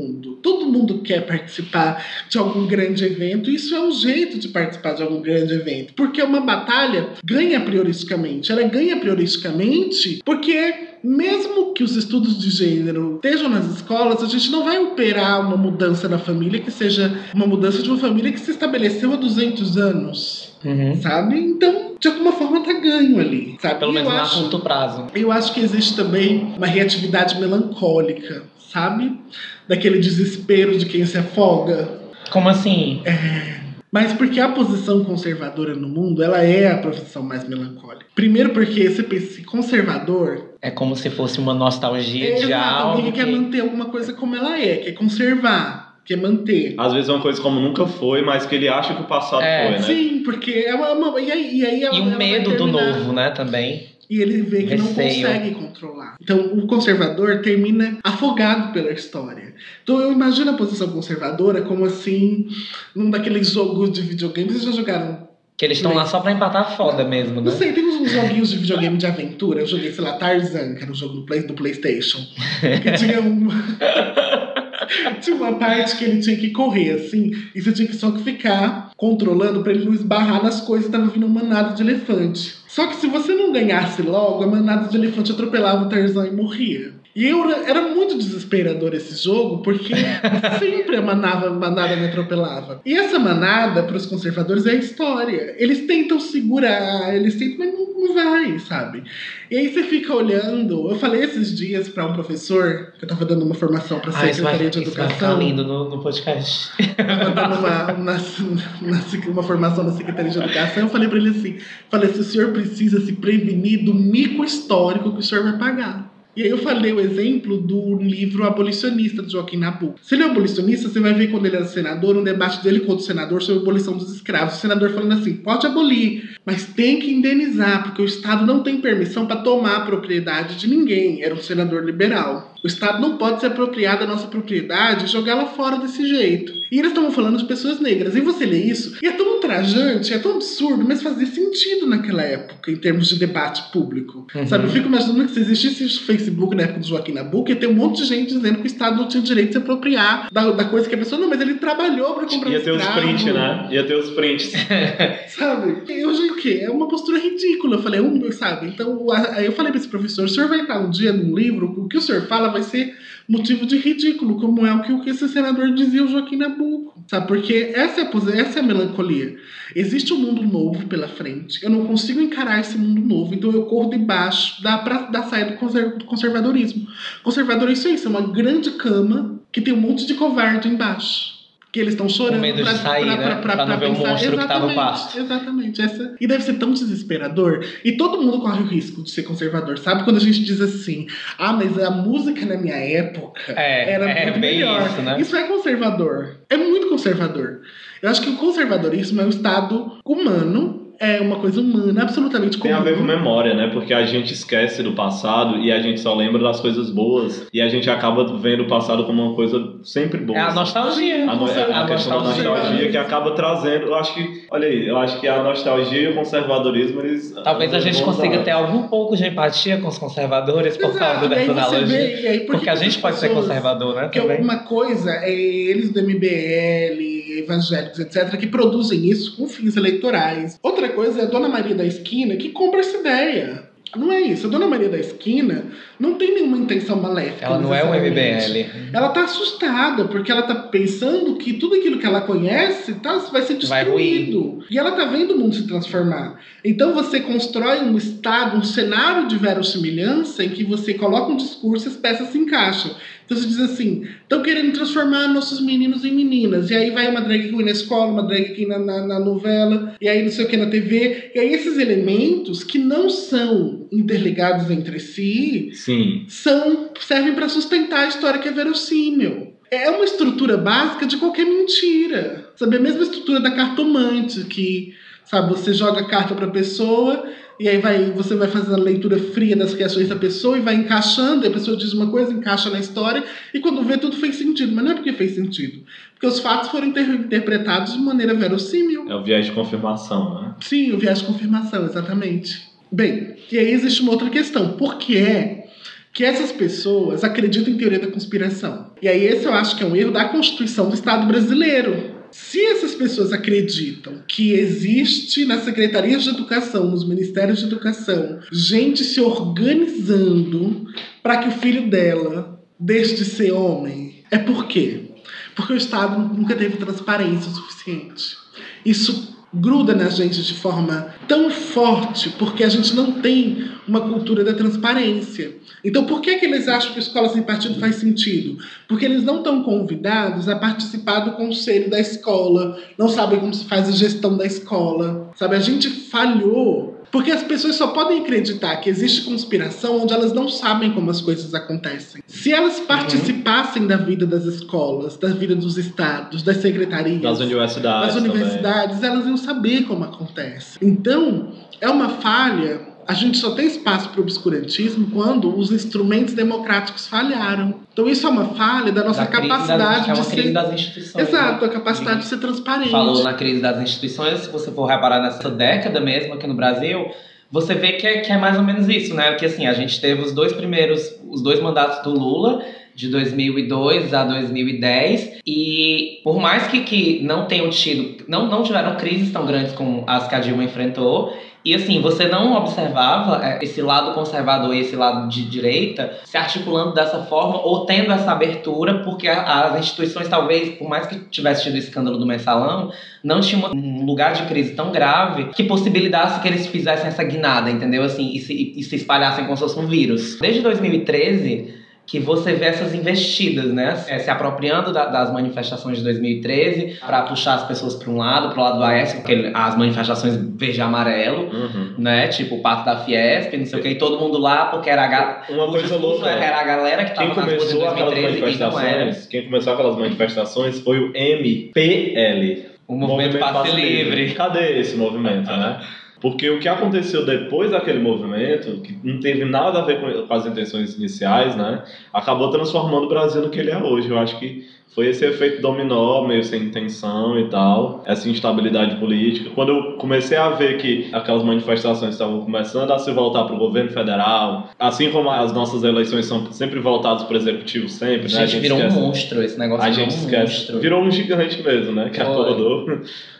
Todo mundo quer participar de algum grande evento. Isso é um jeito de participar de algum grande evento, porque uma batalha ganha prioristicamente. Ela ganha prioristicamente porque mesmo que os estudos de gênero estejam nas escolas, a gente não vai operar uma mudança na família que seja uma mudança de uma família que se estabeleceu há 200 anos,
Uhum.
sabe? Então, de alguma forma, tá ganho ali, sabe?
Pelo menos a curto prazo.
eu acho que existe também uma reatividade melancólica, sabe? Daquele desespero de quem se afoga.
Como assim?
Mas porque a posição conservadora no mundo, ela é a profissão mais melancólica. Primeiro porque você pensa assim, conservador
É como se fosse uma nostalgia
é
de algo.
alguém que quer
que-
manter alguma coisa como ela é, quer conservar, quer manter.
Às vezes é uma coisa como nunca foi, mas que ele acha que o passado
É,
foi, né?
Sim, porque é uma, e aí, e aí ela-
E o medo do novo, né, também.
E ele vê que não
Receio.
consegue controlar. Então, o conservador termina afogado pela história. Então, eu imagino a posição conservadora como assim, num daqueles jogos de videogame. Vocês já jogaram
Que eles estão lá só pra empatar foda mesmo, né?
Não sei, tem uns joguinhos de videogame de aventura. Eu joguei, sei lá, Tarzan, que era um jogo do, Play, do Playstation. Que tinha um. tinha uma parte que ele tinha que correr, assim, e você tinha que só que ficar controlando pra ele não esbarrar nas coisas, tava vindo uma manada de elefante. Só que se você não ganhasse logo, a manada de elefante atropelava o Tarzan e morria. E eu era muito desesperador esse jogo, porque sempre a manada, manada me atropelava. E essa manada, para os conservadores, é a história. Eles tentam segurar, eles tentam, mas não, não vai, sabe? E aí você fica olhando. Eu falei esses dias para um professor, que eu estava dando uma formação para a
Ah,
Secretaria de
isso vai
Educação.
ficar lindo no, no podcast.
Tava dando uma, uma, uma, uma formação na Secretaria de Educação, eu falei para ele assim: falei assim, o senhor precisa se prevenir do mico histórico que o senhor vai pagar. E aí eu falei o exemplo do livro Abolicionista, de Joaquim Nabuco. Se ele é abolicionista, você vai ver quando ele era senador, um debate dele com outro senador sobre a abolição dos escravos. O senador falando assim, pode abolir, mas tem que indenizar, porque o Estado não tem permissão para tomar a propriedade de ninguém. Era um senador liberal. O Estado não pode se apropriar da nossa propriedade e jogá-la fora desse jeito. E eles estavam falando de pessoas negras. E você lê isso, e é tão ultrajante, é tão absurdo, mas fazia sentido naquela época, em termos de debate público.
Uhum.
Sabe, eu fico imaginando que se existisse o Facebook na época do Joaquim Nabuco, ia ter um monte de gente dizendo que o Estado não tinha direito de se apropriar da, da coisa que a pessoa. Não, mas ele trabalhou para comprar
Ia ter os prints, né? Ia ter os prints.
Sabe? E hoje o quê? É uma postura ridícula. Eu falei, um, sabe? Então, eu falei para esse professor: o senhor vai estar um dia num livro, o que o senhor fala vai ser motivo de ridículo, como é o que, esse senador dizia o Joaquim Nabuco. Sabe? Porque essa é, essa é a melancolia. Existe um mundo novo pela frente. Eu não consigo encarar esse mundo novo, então eu corro debaixo da, da saia do conservadorismo. Conservadorismo é isso, é uma grande cama que tem um monte de covarde embaixo. Que eles estão chorando
Com medo de
pra-
sair,
pra-
né?
pra- pra-
Pra não ver o
pensar.
monstro que tá no
Exatamente,
pasto.
Exatamente. Essa... E deve ser tão desesperador. E todo mundo corre o risco de ser conservador. Sabe quando a gente diz assim: ah, mas a música na minha época
É,
era
é
muito
bem
melhor.
isso, né?
Isso é conservador. É muito conservador. Eu acho que o conservadorismo é um estado humano, é uma coisa humana, absolutamente
Tem a
comum.
ver com memória, né? Porque a gente esquece do passado e a gente só lembra das coisas boas. E a gente acaba vendo o passado como uma coisa sempre boa.
É a nostalgia.
A, no- é a
A
questão da
nostalgia.
nostalgia que acaba trazendo. Eu acho que, olha aí, eu acho que a nostalgia e o conservadorismo, eles.
Talvez a gente consiga ter algum pouco de empatia com os conservadores por
Exato,
causa dessa analogia.
vê, e aí por que
Porque a gente pode ser
pessoas-
conservador, né?
Porque
Também.
uma coisa é eles do MBL, evangélicos, etc., que produzem isso com fins eleitorais. Outra coisa é a Dona Maria da Esquina que compra essa ideia. Não é isso. A Dona Maria da Esquina não tem nenhuma intenção maléfica.
Ela não é
necessariamente.
MBL.
Ela tá assustada, porque ela tá pensando que tudo aquilo que ela conhece tá, vai ser
Vai
destruído. e ela tá vendo o mundo se transformar. Então você constrói um estado, um cenário de verossimilhança em que você coloca um discurso e as peças se encaixam. Então você diz assim, estão querendo transformar nossos meninos em meninas. E aí vai uma drag queen na escola, uma drag queen na, na, na novela, e aí não sei o que na TV. E aí esses elementos que não são interligados entre si,
Sim.
são servem para sustentar a história que é verossímil. É uma estrutura básica de qualquer mentira. Sabe, a mesma estrutura da cartomante, que sabe, você joga a carta para a pessoa e aí vai, você vai fazendo a leitura fria das reações da pessoa e vai encaixando, e a pessoa diz uma coisa, encaixa na história, e quando vê tudo fez sentido. Mas não é porque fez sentido. Porque os fatos foram inter- interpretados de maneira verossímil.
É o viés de confirmação, né?
Sim, o viés de confirmação, exatamente. Bem, e aí existe uma outra questão. Por que é que essas pessoas acreditam em teoria da conspiração? E aí esse eu acho que é um erro da Constituição do Estado brasileiro. Se essas pessoas acreditam que existe nas secretarias de educação, nos ministérios de educação, gente se organizando para que o filho dela deixe de ser homem, é por quê? Porque o Estado nunca teve transparência o suficiente. Isso gruda na gente de forma tão forte porque a gente não tem uma cultura da transparência. Então, por que, que eles acham que escola sem partido faz sentido? Porque eles não estão convidados a participar do conselho da escola, não sabem como se faz a gestão da escola. Sabe, a gente falhou porque as pessoas só podem acreditar que existe conspiração onde elas não sabem como as coisas acontecem. Se elas participassem da vida das escolas, da vida dos estados, das secretarias,
Das universidades.
das universidades, elas iam saber como acontece. Então, é uma falha a gente só tem espaço para o obscurantismo quando os instrumentos democráticos falharam. Então isso é uma falha da nossa
Da crise
capacidade
das, é
de
crise
ser.
das instituições.
Exato,
né?
a capacidade de ser transparente.
falou na crise das instituições, se você for reparar nessa década mesmo aqui no Brasil, você vê que é, que é mais ou menos isso, né? Que assim, a gente teve os dois primeiros, os dois mandatos do Lula, de 2002 a 2010, e por mais que, que não tenham tido, não, não tiveram crises tão grandes como as que a Dilma enfrentou, e assim, você não observava é, esse lado conservador e esse lado de direita se articulando dessa forma ou tendo essa abertura, porque as instituições, talvez, por mais que tivesse tido o escândalo do mensalão, não tinha um lugar de crise tão grave que possibilitasse que eles fizessem essa guinada, entendeu? Assim, e se, e se espalhassem como se fosse um vírus. Desde 2013 que você vê essas investidas, né? É, se apropriando da- das manifestações de 2013 para puxar as pessoas para um lado, para o lado do Aécio, porque as manifestações verde e amarelo,
Uhum.
né? Tipo o pato da Fiesp, não sei o que, e todo mundo lá, porque era a, ga-
Uma coisa louca.
era a galera que
Quem
tava nas ruas em
começou aquelas
2013 e não era.
manifestações, quem começou aquelas manifestações foi o MPL.
O movimento Passe Livre.
Cadê esse movimento, né? Porque o que aconteceu depois daquele movimento, que não teve nada a ver com, as intenções iniciais, né? Acabou transformando o Brasil no que ele é hoje. Eu acho que foi esse efeito dominó, meio sem intenção e tal, essa instabilidade política. Quando eu comecei a ver que aquelas manifestações estavam começando a se voltar para o governo federal, assim como as nossas eleições são sempre voltadas para o executivo, sempre, né?
A gente virou um
esquece-
monstro, esse negócio
A gente
um
esquece.
monstro.
Virou um gigante mesmo, né? Que
Foi.
acordou.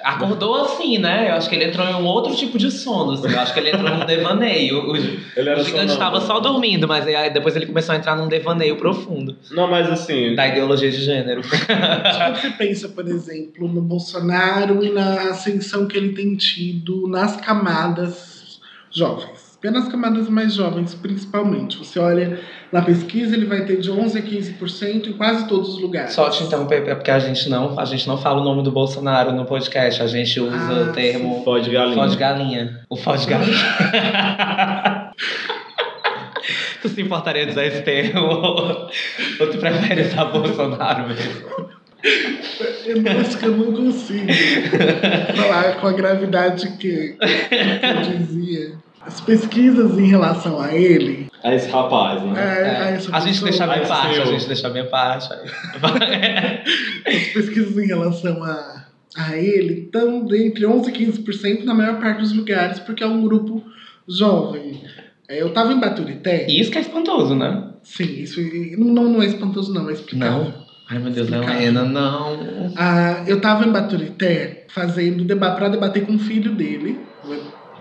Acordou assim, né? Eu acho que ele entrou em um outro tipo de sono, assim. Eu acho que ele entrou num devaneio. O, o gigante estava só dormindo, mas aí depois ele começou a entrar num devaneio profundo
Não, mas assim,
da ideologia de gênero.
Quando você pensa, por exemplo, no Bolsonaro e na ascensão que ele tem tido nas camadas jovens, apenas camadas mais jovens, principalmente. Você olha na pesquisa, ele vai ter de 11 a 15% em quase todos os lugares.
Só te interromper, porque a gente não, a gente não fala o nome do Bolsonaro no podcast, a gente usa
Ah,
o termo
pode galinha.
Fó de galinha. O fó de galinha. tu se importaria de usar esse termo? Ou tu prefere usar Bolsonaro mesmo?
Eu não- acho que eu não consigo falar com a gravidade que, que eu dizia. As pesquisas em relação a ele.
É esse rapaz, né?
é,
É,
a
a gente deixa bem
Ai,
parte, a gente deixa bem parte.
As pesquisas em relação a, a ele estão entre 11% e 15% na maior parte dos lugares, porque é um grupo jovem. É, Eu tava em Baturité.
E isso que é espantoso, né?
Sim, isso não, não é espantoso, não, é explicável.
Não. Ai, meu Deus. Helena, não.
Ah, eu tava em Baturité fazendo debate para debater com o filho dele,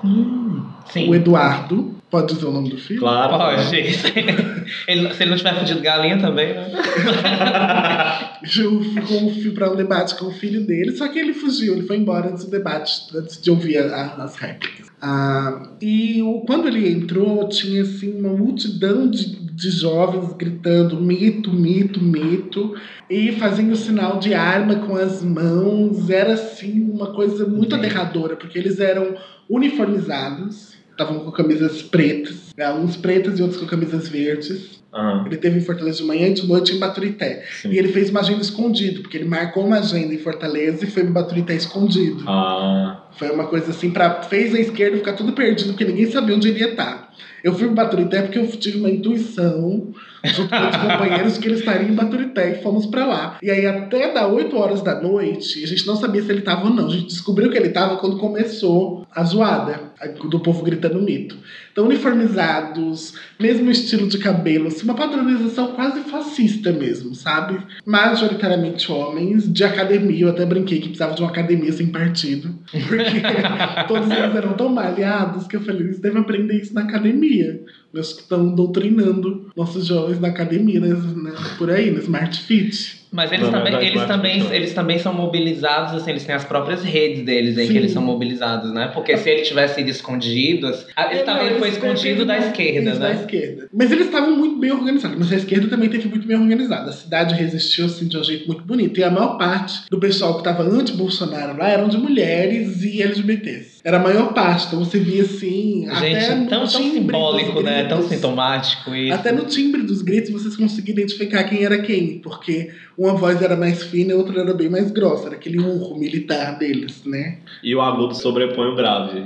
Hum,
o Eduardo. Pode dizer o nome do filho?
Claro.
Pode. Ele- se ele não tiver fudido galinha também, né?
Eu fui com o fi- pra um debate com o filho dele, só que ele fugiu, ele foi embora antes do debate, antes de ouvir a- a- as réplicas. Ah, e o- quando ele entrou, tinha assim uma multidão de, de jovens gritando mito, mito, mito, e fazendo sinal de arma com as mãos. Era assim uma coisa muito
Entendi.
aterradora, porque eles eram uniformizados, estavam com camisas pretas, né, uns pretas e outros com camisas verdes.
Aham,
Ele teve em Fortaleza de manhã e de noite em Baturité.
sim.
E ele fez uma agenda escondido, porque ele marcou uma agenda em Fortaleza e foi em Baturité escondido.
Ah,
Foi uma coisa assim, pra, fez a esquerda ficar tudo perdido, porque ninguém sabia onde ele ia estar. Eu fui em Baturité porque eu tive uma intuição, junto com outros companheiros, que ele estaria em Baturité e fomos pra lá. E aí, até dar 8 horas da noite, a gente não sabia se ele tava ou não. A gente descobriu que ele tava quando começou a zoada do povo gritando mito. Então, uniformizados, mesmo estilo de cabelo, assim, uma padronização quase fascista mesmo, sabe? Majoritariamente homens, de academia. Eu até brinquei que precisava de uma academia sem partido. Porque todos eles eram tão malhados que eu falei, eles devem aprender isso na academia. Meus que estão doutrinando nossos jovens na academia, né, né, por aí, no Smart Fit.
Mas eles
Não,
também,
não,
eles, também, eles também são mobilizados, assim, eles têm as próprias redes deles em
Sim.
que eles são mobilizados, né? Porque se ele tivesse ido escondido, assim, ah, ele,
É,
tava,
não,
foi escondido da
devem-
esquerda,
Isso, da
né?
esquerda. Mas eles estavam muito bem organizados. Mas a esquerda também teve muito bem organizada. A cidade resistiu assim, de um jeito muito bonito. E a maior parte do pessoal que estava anti-Bolsonaro lá eram de mulheres e LGBTs. Era a maior parte. Então você via assim. até
Gente,
no
tão, tão simbólico,
dos
né? Tão sintomático isso.
Até no timbre dos gritos vocês conseguiam identificar quem era quem, porque uma voz era mais fina e outra era bem mais grossa, era aquele urro militar deles, né?
e o agudo sobrepõe o grave.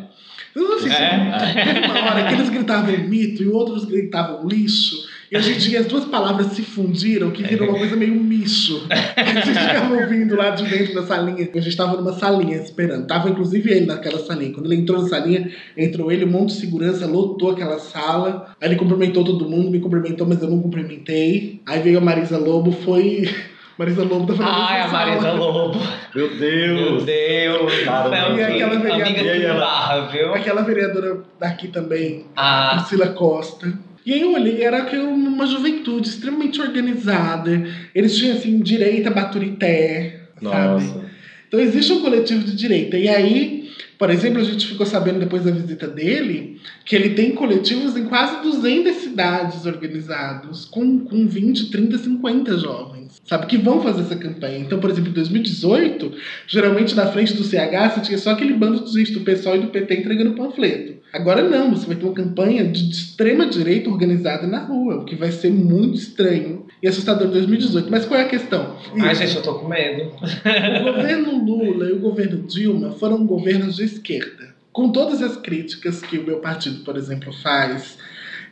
Nossa,
É.
Uma hora que eles gritavam mito e outros gritavam lixo. E a gente, as duas palavras se fundiram, que virou uma coisa meio micho. A gente ficava ouvindo lá de dentro da salinha. A gente tava numa salinha esperando. Tava inclusive ele naquela salinha. Quando ele entrou na salinha, entrou ele, um monte de segurança, lotou aquela sala. Aí ele cumprimentou todo mundo, me cumprimentou, mas eu não cumprimentei. Aí veio a Marisa Lobo, foi. Marisa Lobo tá falando
Ai, a
nessa sala.
Marisa Lobo.
Meu
Meu
Deus!
Deus.
Cara,
Céu,
e aquela
amiga
vereadora-
E ela-
barra, viu?
Aquela vereadora daqui também,
Ah,
Priscila Costa. E aí eu olhei, era uma juventude extremamente organizada. Eles tinham, assim, direita Baturité, sabe?
Nossa.
Então existe um coletivo de direita. E aí, por exemplo, a gente ficou sabendo depois da visita dele que ele tem coletivos em quase 200 cidades organizados, com, com 20, 30, 50 jovens, sabe? Que vão fazer essa campanha. Então, por exemplo, em 2018, geralmente na frente do CH você tinha só aquele bando gente do PSOL e do PT entregando panfleto. Agora não, você vai ter uma campanha de de extrema direita organizada na rua, o que vai ser muito estranho e assustador em 2018. Mas qual é a questão?
ai, gente, eu tô com medo.
O governo Lula e o governo Dilma foram governos de esquerda. Com todas as críticas que o meu partido, por exemplo, faz,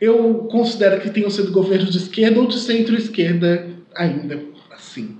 eu considero que tenham sido governos de esquerda ou de centro-esquerda ainda, assim.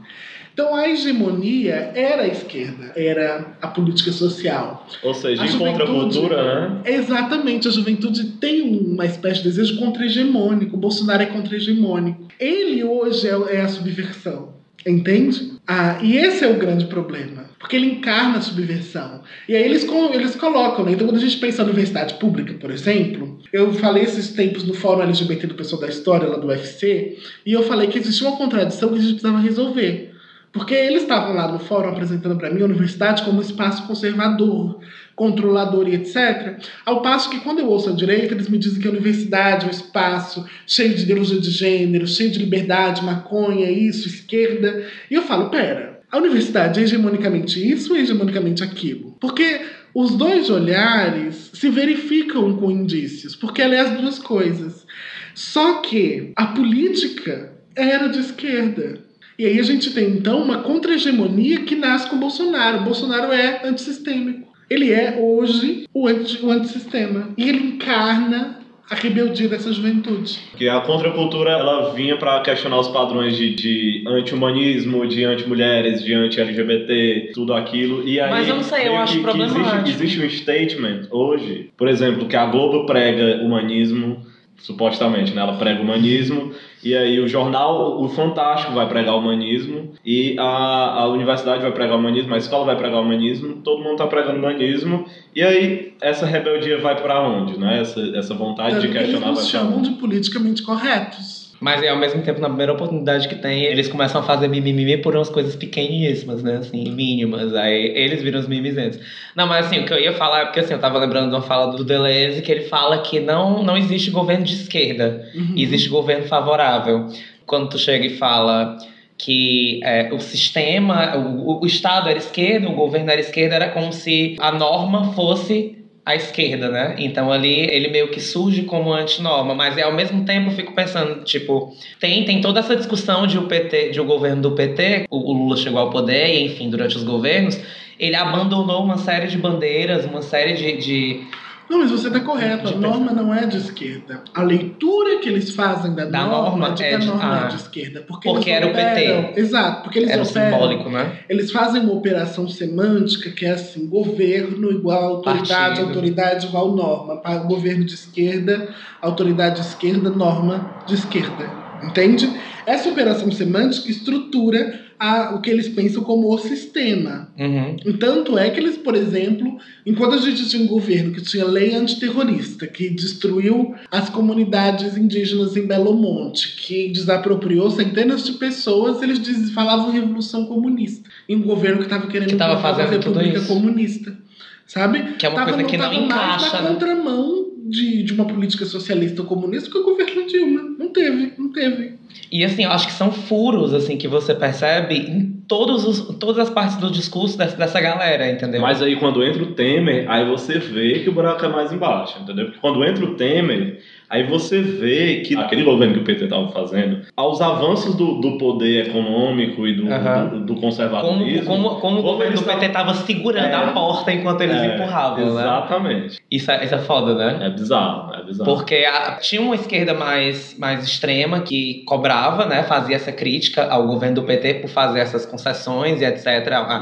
Então a hegemonia era a esquerda, era a política social.
Ou seja,
A
em contracultura, né?
Exatamente, a juventude tem uma espécie de desejo contra-hegemônico. O Bolsonaro é contra-hegemônico. Ele hoje é, é a subversão, entende? Ah, e esse é o grande problema, porque ele encarna a subversão. E aí eles, eles colocam, né? Então quando a gente pensa na universidade pública, por exemplo, eu falei esses tempos no Fórum LGBT do Pessoal da História, lá do UFC, e eu falei que existia uma contradição que a gente precisava resolver. Porque eles estavam lá no fórum apresentando para mim a universidade como espaço conservador, controlador e etc. Ao passo que quando eu ouço a direita, eles me dizem que a universidade é um espaço cheio de ideologia de gênero, cheio de liberdade, maconha, isso, esquerda. E eu falo, pera, a universidade é hegemonicamente isso ou é hegemonicamente aquilo? Porque os dois olhares se verificam com indícios, porque ela é as duas coisas. Só que a política era de esquerda. E aí a gente tem então uma contra-hegemonia que nasce com o Bolsonaro. O Bolsonaro é antissistêmico. Ele é hoje o, anti, o antissistema. E ele encarna a rebeldia dessa juventude.
Porque a contracultura ela vinha para questionar os padrões de, de anti-humanismo, de anti-mulheres, de anti-LGBT, tudo aquilo. E aí,
Mas eu não sei, eu
meio
acho
que, que
problemático.
existe, existe um statement hoje, por exemplo, que a Globo prega humanismo, supostamente, né? Ela prega humanismo, e aí o jornal, o Fantástico vai pregar humanismo, e a, a universidade vai pregar humanismo, a escola vai pregar humanismo, todo mundo tá pregando humanismo, e aí essa rebeldia vai para onde, né? Essa, essa vontade de
que eles
questionar
nos
vai
chamam de politicamente corretos.
Mas é ao mesmo tempo, na primeira oportunidade que tem, eles começam a fazer mimimi por umas coisas pequeníssimas, né? Assim, mínimas. Aí eles viram os mimizentos. Não, mas assim, o que eu ia falar é porque assim, eu tava lembrando de uma fala do Deleuze que ele fala que não, não existe governo de esquerda,
Uhum.
existe governo favorável. Quando tu chega e fala que é, o sistema, o, o Estado era esquerda, o governo era esquerda, era como se a norma fosse a esquerda, né? Então ali ele meio que surge como antinorma, mas ao mesmo tempo eu fico pensando, tipo, tem, tem toda essa discussão de o PT, de o governo do PT, o, o Lula chegou ao poder e enfim, durante os governos, ele abandonou uma série de bandeiras, uma série de, de
Não, mas você está correto. A norma não é de esquerda. A leitura que eles fazem da,
Da
norma,
norma
é de que
é de-
norma
ah.
é de esquerda. Porque,
Porque
eles
era o PT.
operam- Exato, porque eles
era
operam.
simbólico, né?
Eles fazem uma operação semântica que é assim: governo igual autoridade,
Partido.
autoridade igual norma. Para o governo de esquerda, autoridade de esquerda, norma de esquerda. Entende? Essa operação semântica estrutura a- o que eles pensam como o sistema.
Uhum.
E Tanto é que eles, por exemplo, enquanto a gente tinha um governo que tinha lei antiterrorista, que destruiu as comunidades indígenas em Belo Monte, que desapropriou centenas de pessoas, eles diz- falavam revolução comunista. Em um governo que estava querendo
Que tava fazendo tudo
república comunista. Sabe?
Que é uma
Tava-
coisa que não encaixa,
na
né?
contramão de, de uma política socialista ou comunista que o governo Dilma. Não teve, não teve.
E assim, eu acho que são furos assim que você percebe em todos os, todas as partes do discurso dessa, dessa galera, entendeu?
Mas aí quando entra o Temer, aí você vê que o buraco é mais embaixo, entendeu? Porque quando entra o Temer, Aí você vê que aquele governo que o PT estava fazendo, aos avanços do, do poder econômico e do,
Aham.
do, do
Como,
conservadorismo.
como, como o governo do PT tava segurando
É.
a porta enquanto eles
É,
empurravam, né?
Exatamente.
Isso é, isso é foda, né?
É bizarro, bizarro.
Porque a- tinha uma esquerda mais, mais extrema que cobrava, né? Fazia essa crítica ao governo do PT por fazer essas concessões e etc.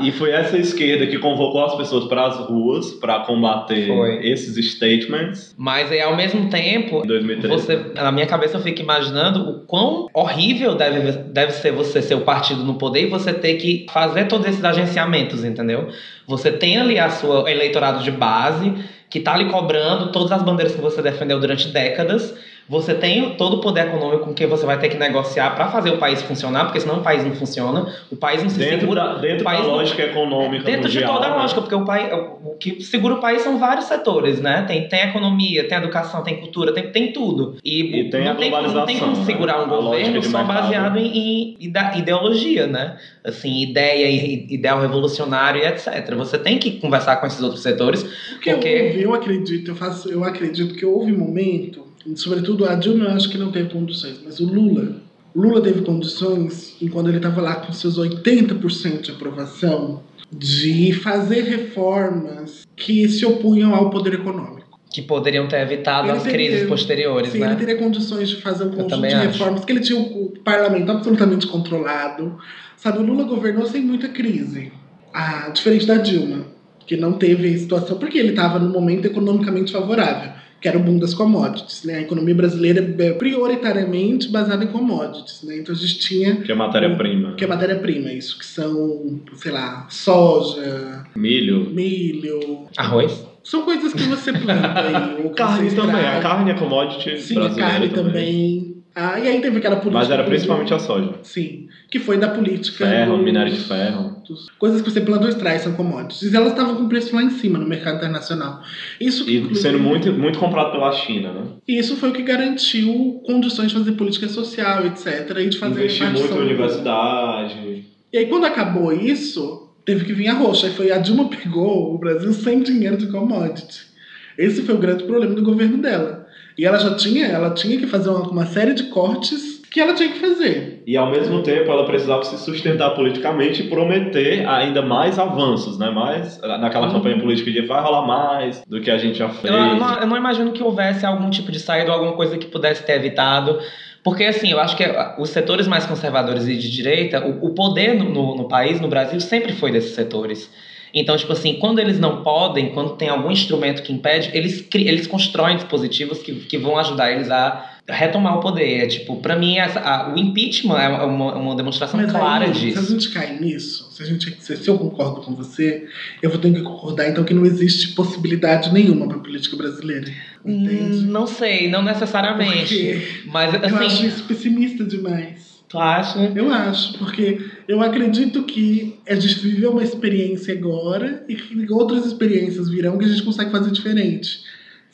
E foi essa esquerda que convocou as pessoas para as ruas para combater
Foi.
esses statements
Mas aí, ao mesmo tempo,
em 2013.
Você, na minha cabeça eu fico imaginando o quão horrível deve, deve ser você ser o partido no poder e você ter que fazer todos esses agenciamentos, entendeu? Você tem ali a sua eleitorado de base que tá ali cobrando todas as bandeiras que você defendeu durante décadas. Você tem todo o poder econômico com que você vai ter que negociar para fazer o país funcionar, porque senão o país não funciona, o país não se
Dentro
segura.
da, dentro
o país
da
não-
lógica econômica
Dentro de
mundial,
toda a
né?
lógica, porque o, país, o que segura o país são vários setores, né? Tem, tem economia, tem educação, tem cultura, tem, tem tudo. E,
E tem
não,
a
tem, como- não tem como
globalização,
segurar um
né?
Governo
de
só
mercado.
baseado em, em ide- ideologia, né? Assim, ideia, e- ideal revolucionário e etc. Você tem que conversar com esses outros setores.
Porque
Porque-
houve, eu acredito, eu, faço, eu acredito que houve momento, sobretudo a Dilma eu acho que não teve condições, mas o Lula, o Lula teve condições, enquanto ele estava lá com seus 80% de aprovação, de fazer reformas que se opunham ao poder econômico.
Que poderiam ter evitado
Ele
as
teria-
crises posteriores,
Sim,
né?
ele teria condições de fazer um conjunto de reformas, porque ele tinha o, o parlamento absolutamente controlado. Sabe, o Lula governou sem muita crise. Ah, diferente da Dilma, que não teve situação, porque ele estava num momento economicamente favorável, que era o boom das commodities. Né? A economia brasileira é prioritariamente baseada em commodities. Né? Então a gente tinha
Que é matéria-prima.
que é matéria-prima, isso, que são, sei lá, soja,
Milho.
milho.
Arroz?
São coisas que você planta aí. ou que
Carne
você
também. A carne é commodity
Sim, a
brasileira
carne também. Ah, e aí teve aquela política.
Mas era
do-
principalmente a soja.
Sim, que foi da política.
Ferro,
dos-
minério de ferro.
Dos- Coisas que você planta ou extrai são commodities. E elas estavam com preço lá em cima no mercado internacional. Isso,
E sendo muito, muito comprado pela China, né?
isso foi o que garantiu condições de fazer política social, etc. E de fazer
Investir muito em universidade.
E aí, quando acabou isso, teve que vir a roxa. Aí foi a Dilma pegou o Brasil sem dinheiro de commodity. Esse foi o grande problema do governo dela. E ela já tinha, ela tinha que fazer uma, uma série de cortes que ela tinha que fazer.
E ao mesmo tempo ela precisava se sustentar politicamente e prometer ainda mais avanços, né? Mais naquela
Uhum.
campanha política de vai rolar mais do que a gente já fez.
Eu, eu não, eu não imagino que houvesse algum tipo de saída ou alguma coisa que pudesse ter evitado. Porque, assim, eu acho que os setores mais conservadores e de direita, o, o poder no, no, no país, no Brasil, sempre foi desses setores. Então, tipo assim, quando eles não podem, quando tem algum instrumento que impede, eles, eles constroem dispositivos que, que vão ajudar eles a retomar o poder. É, tipo, pra mim, essa, a- o impeachment é uma, uma demonstração
Mas
clara
aí, se a
disso.
gente cair nisso, se, a gente, se, se eu concordo com você, eu vou ter que concordar então que não existe possibilidade nenhuma para política brasileira. Entende?
Hum, Não sei, não necessariamente.
Porque
Mas,
eu acho
assim,
isso pessimista demais.
tu acha?
Eu acho, porque eu acredito que a gente viveu uma experiência agora e que outras experiências virão que a gente consegue fazer diferente.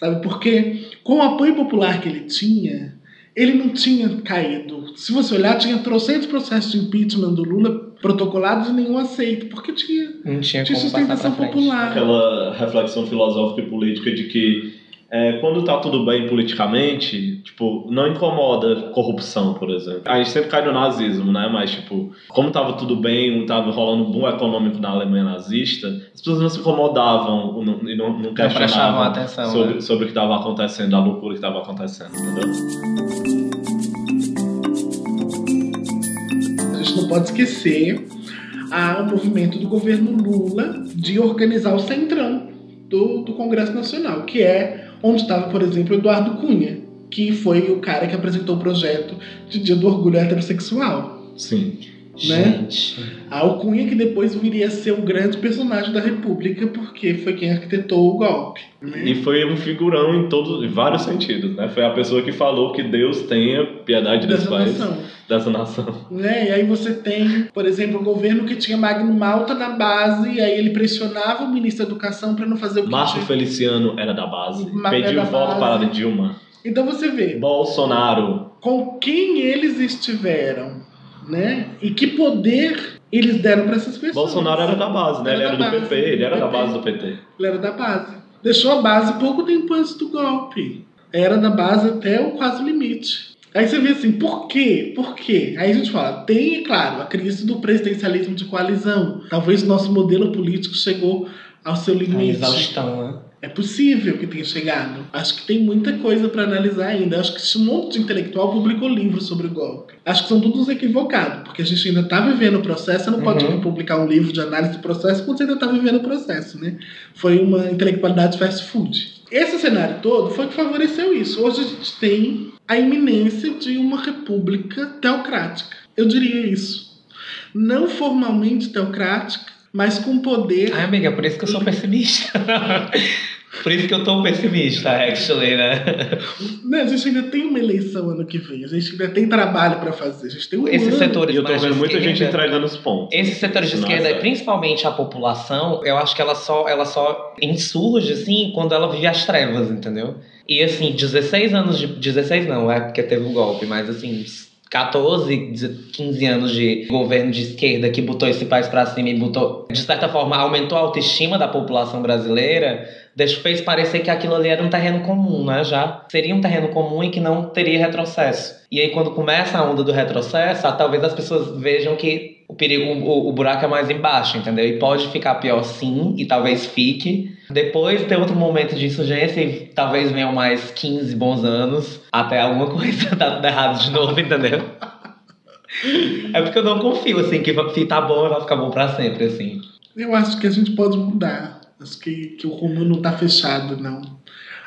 Sabe? Porque com o apoio popular que ele tinha, ele não tinha caído. Se você olhar, tinha trocentos processos de impeachment do Lula protocolados e nenhum aceito, porque tinha,
Não tinha
tinha sustentação popular.
Aquela reflexão filosófica e política de que é, quando tá tudo bem politicamente, tipo, não incomoda corrupção, por exemplo. A gente sempre cai no nazismo, né? Mas, tipo, como tava tudo bem, tava rolando um boom econômico na Alemanha nazista, as pessoas não se incomodavam não- e não, não
Não prestavam
questionavam
atenção.
sobre,
né?
sobre o que estava acontecendo, a loucura que estava acontecendo, entendeu?
A gente não pode esquecer o movimento do governo Lula de organizar o centrão do, do Congresso Nacional, que é onde estava, por exemplo, Eduardo Cunha, que foi o cara que apresentou o projeto de Dia do Orgulho Heterossexual.
Sim.
Né?
Gente.
A Alcunha que depois viria a ser um grande personagem da República, porque foi quem arquitetou o golpe. né?
E foi um figurão em todos, em vários sentidos, né? Foi a pessoa que falou que Deus tenha piedade desse país,
nação.
dessa nação.
né? E aí você tem, por exemplo, o governo que tinha Magno Malta na base, e aí ele pressionava o ministro da Educação para não fazer o que
Márcio. Feliciano era da base,
Ma-
pediu voto para Dilma.
Então você vê
Bolsonaro,
com quem eles estiveram, né? E que poder eles deram para essas pessoas.
Bolsonaro era da base, né?
Era
Ele era do
base,
PP, ele era da base do PT.
Ele era da base. Deixou a base pouco tempo antes do golpe. Era da base até o quase limite. Aí você vê assim, por quê? Por quê? Aí a gente fala, tem, claro, a crise do presidencialismo de coalizão. Talvez o nosso modelo político chegou ao seu
A
limite.
exaustão, né?
É possível que tenha chegado. Acho que tem muita coisa para analisar ainda. Acho que um monte de intelectual publicou livros sobre o golpe. Acho que são todos equivocados, porque a gente ainda está vivendo o processo. Você não pode
Uhum.
publicar um livro de análise do processo quando você ainda está vivendo o processo, né? Foi uma intelectualidade fast food. Esse cenário todo foi o que favoreceu isso. Hoje a gente tem a iminência de uma república teocrática. Eu diria isso. Não formalmente teocrática, mas com poder
Ai, amiga, por isso que eu sou pessimista. por isso que eu tô pessimista, actually, né?
Né, a gente ainda tem uma eleição ano que vem, a gente ainda tem trabalho para fazer, a gente tem um
Esses
ano.
setores
E eu tô vendo muita gente
esquerda-
entregando os pontos.
Esses setores de
não é
esquerda, principalmente a população, eu acho que ela só, ela só insurge, assim, quando ela vive as trevas, entendeu? E, assim, 16 anos de... 16 não, é porque teve o golpe, mas, assim, 14, 15 anos de governo de esquerda que botou esse país pra cima e botou, de certa forma, aumentou a autoestima da população brasileira, deixou, fez parecer que aquilo ali era um terreno comum, né? Já seria um terreno comum e que não teria retrocesso. E aí, quando começa a onda do retrocesso, ah, talvez as pessoas vejam que o perigo, o, o buraco é mais embaixo, entendeu? E pode ficar pior sim, e talvez fique. Depois tem outro momento de insurgência e talvez venham mais 15 bons anos até alguma coisa dar tudo errado de novo, entendeu? É porque eu não confio, assim, que se tá bom, vai ficar bom pra sempre, assim.
Eu acho que a gente pode mudar. Acho que, que o rumo não está fechado, não.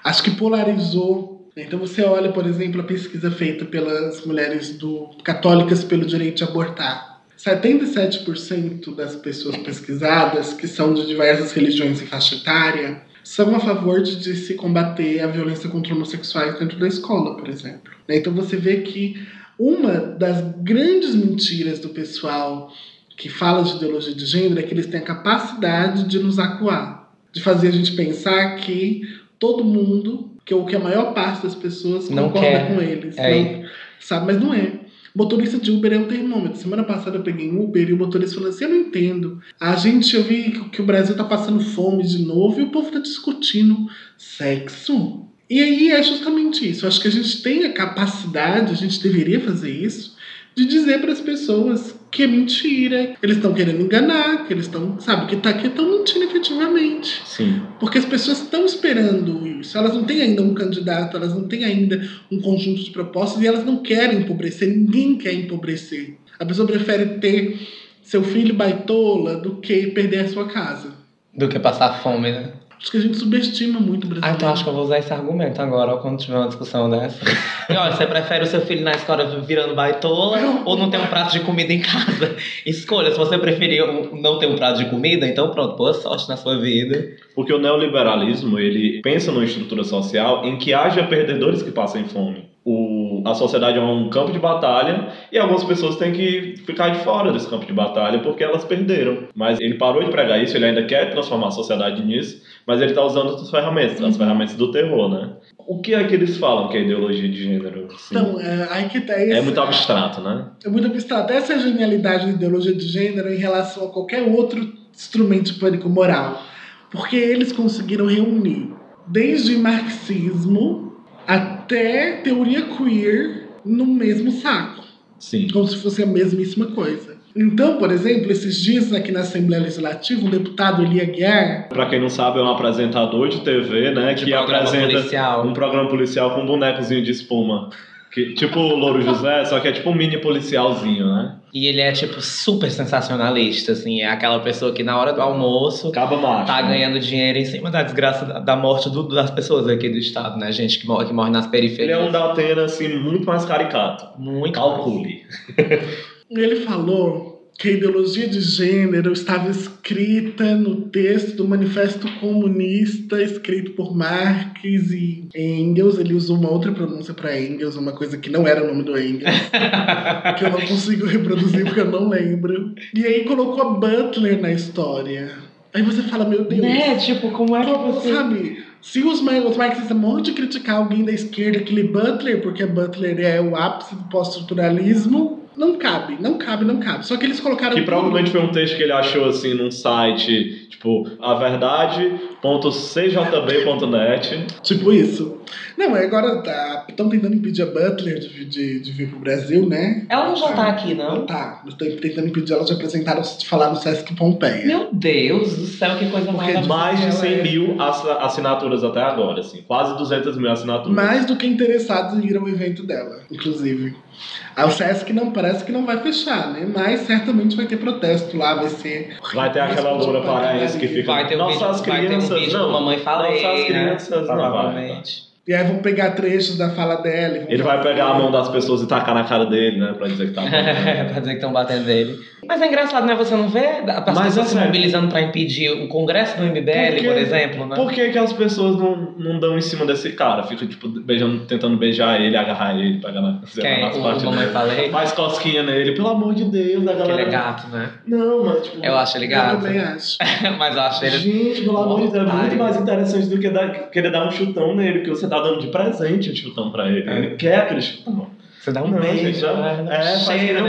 Acho que polarizou. Então você olha, por exemplo, a pesquisa feita pelas mulheres do católicas pelo direito de abortar. 77% das pessoas pesquisadas, que são de diversas religiões e faixa etária, são a favor de, de se combater a violência contra homossexuais dentro da escola, por exemplo. Então você vê que uma das grandes mentiras do pessoal que fala de ideologia de gênero é que eles têm a capacidade de nos acuar, de fazer a gente pensar que todo mundo, que, ou que a maior parte das pessoas
Não
concorda
quer.
com eles.
É.
Não, sabe? Mas não é. Motorista de Uber é um termômetro. Semana passada eu peguei um Uber e o motorista falou assim: Eu não entendo. A gente, eu vi que, que o Brasil tá passando fome de novo e o povo tá discutindo sexo. E aí é justamente isso. Eu acho que a gente tem a capacidade, a gente deveria fazer isso, de dizer para as pessoas que é mentira, eles estão querendo enganar, que eles estão, sabe, que tá que estão mentindo efetivamente.
Sim.
Porque as pessoas estão esperando isso. Elas não têm ainda um candidato, elas não têm ainda um conjunto de propostas e elas não querem empobrecer. Ninguém quer empobrecer. A pessoa prefere ter seu filho baitola do que perder a sua casa.
Do que passar fome, né?
Acho que a gente subestima muito o
Ah,
brasileiro.
então acho que eu vou usar esse argumento agora, quando tiver uma discussão dessa. E olha, você prefere o seu filho na escola virando baitola ou não ter um prato de comida em casa? Escolha, se você preferir não ter um prato de comida, então pronto, boa sorte na sua vida.
Porque o neoliberalismo, ele pensa numa estrutura social em que haja perdedores que passem fome. O, a sociedade é um campo de batalha e algumas pessoas têm que ficar de fora desse campo de batalha porque elas perderam. Mas ele parou de pregar isso, ele ainda quer transformar a sociedade nisso, mas ele está usando outras ferramentas, as ferramentas do terror, né? O que é que eles falam que é ideologia de gênero? assim?
Então, é, aí que tá
é
esse-
muito abstrato, né?
É muito abstrato. Essa é a genialidade da ideologia de gênero em relação a qualquer outro instrumento de pânico moral. Porque eles conseguiram reunir desde marxismo até teoria queer no mesmo saco.
Sim.
Como se fosse a mesmíssima coisa. Então, por exemplo, esses dias aqui na Assembleia Legislativa, um deputado Elia Guiar,
Pra quem não sabe, é um apresentador de TV, né?
De
que apresenta
policial.
um programa policial com um bonecozinho de espuma. Que, tipo o Louro José, só que é tipo um mini policialzinho, né?
E ele é, tipo, super sensacionalista, assim. É aquela pessoa que na hora do almoço
Caba macho.
tá
né?
ganhando dinheiro em cima da desgraça da, da morte do- das pessoas aqui do estado, né? Gente que morre, que morre nas
Ele
periferias.
é um da Atena, assim, muito mais caricato.
Muito
Calcule.
ele falou que a ideologia de gênero estava escrita no texto do Manifesto Comunista, escrito por Marx e Engels. Ele usou uma outra pronúncia para Engels, uma coisa que não era o nome do Engels, que eu não consigo reproduzir porque eu não lembro. E aí colocou a Butler na história. Aí você fala, meu Deus.
Né? Tipo, como é que você...
sabe? Se os, os marxistas morram de criticar alguém da esquerda, aquele Butler, porque Butler é o ápice do pós-estruturalismo, Não cabe, não cabe, não cabe. Só que eles colocaram.
Que provavelmente foi um texto que ele achou assim num site, tipo, a verdade.cjb.net.
Tipo isso. Não, agora estão tentando impedir a Butler de, de, de vir pro Brasil, né?
Ela não já tá aqui,
Não
não?
tá. Estão tentando impedir ela de apresentar, de falar no Sesc Pompeia.
Meu Deus do céu, que coisa
Porque
mais
Mais de 100
Ela é-
mil ass- assinaturas até agora, assim. Quase 200 mil assinaturas.
Mais do que interessados em ir ao evento dela, inclusive. Aí o Sesc não parece que não vai fechar, né? Mas certamente vai ter protesto lá, vai ser.
Vai ter aquela loura paraense que fica.
Vai ter um
Nossas
vídeo, vai ter um
crianças,
vídeo
não.
mamãe falei,
Nossas crianças,
né?
não vai.
Provavelmente.
E aí vão pegar trechos da fala dela. e vão
Ele vai pegar a mão das pessoas e tacar na cara dele, né? Pra dizer que tá bom.
pra dizer que estão batendo dele. Mas é engraçado, né? Você não vê as
Mas
pessoas
é
se
sério.
mobilizando pra impedir o congresso do MBL,
Por
por, exemplo, né?
Por que, que as pessoas não, não dão em cima desse cara? Fica, tipo, beijando, tentando beijar ele, agarrar ele, sei lá,
Quem?
nas
O- o mamãe
dele.
falei?
Faz cosquinha nele, pelo amor de Deus, a
Que
galera.
ele é gato, né?
Não, mas tipo.
Eu acho ele
Eu
gato.
também acho.
Mas eu acho ele.
Gente, pelo amor de Deus, é muito mais interessante do que dar, querer dar um chutão nele, que você tá dando de presente um chutão pra ele.
É.
Ele quer aquele chutão.
Você dá um
Não,
beijo.
gente, já-
né?
é, faz que
Cheira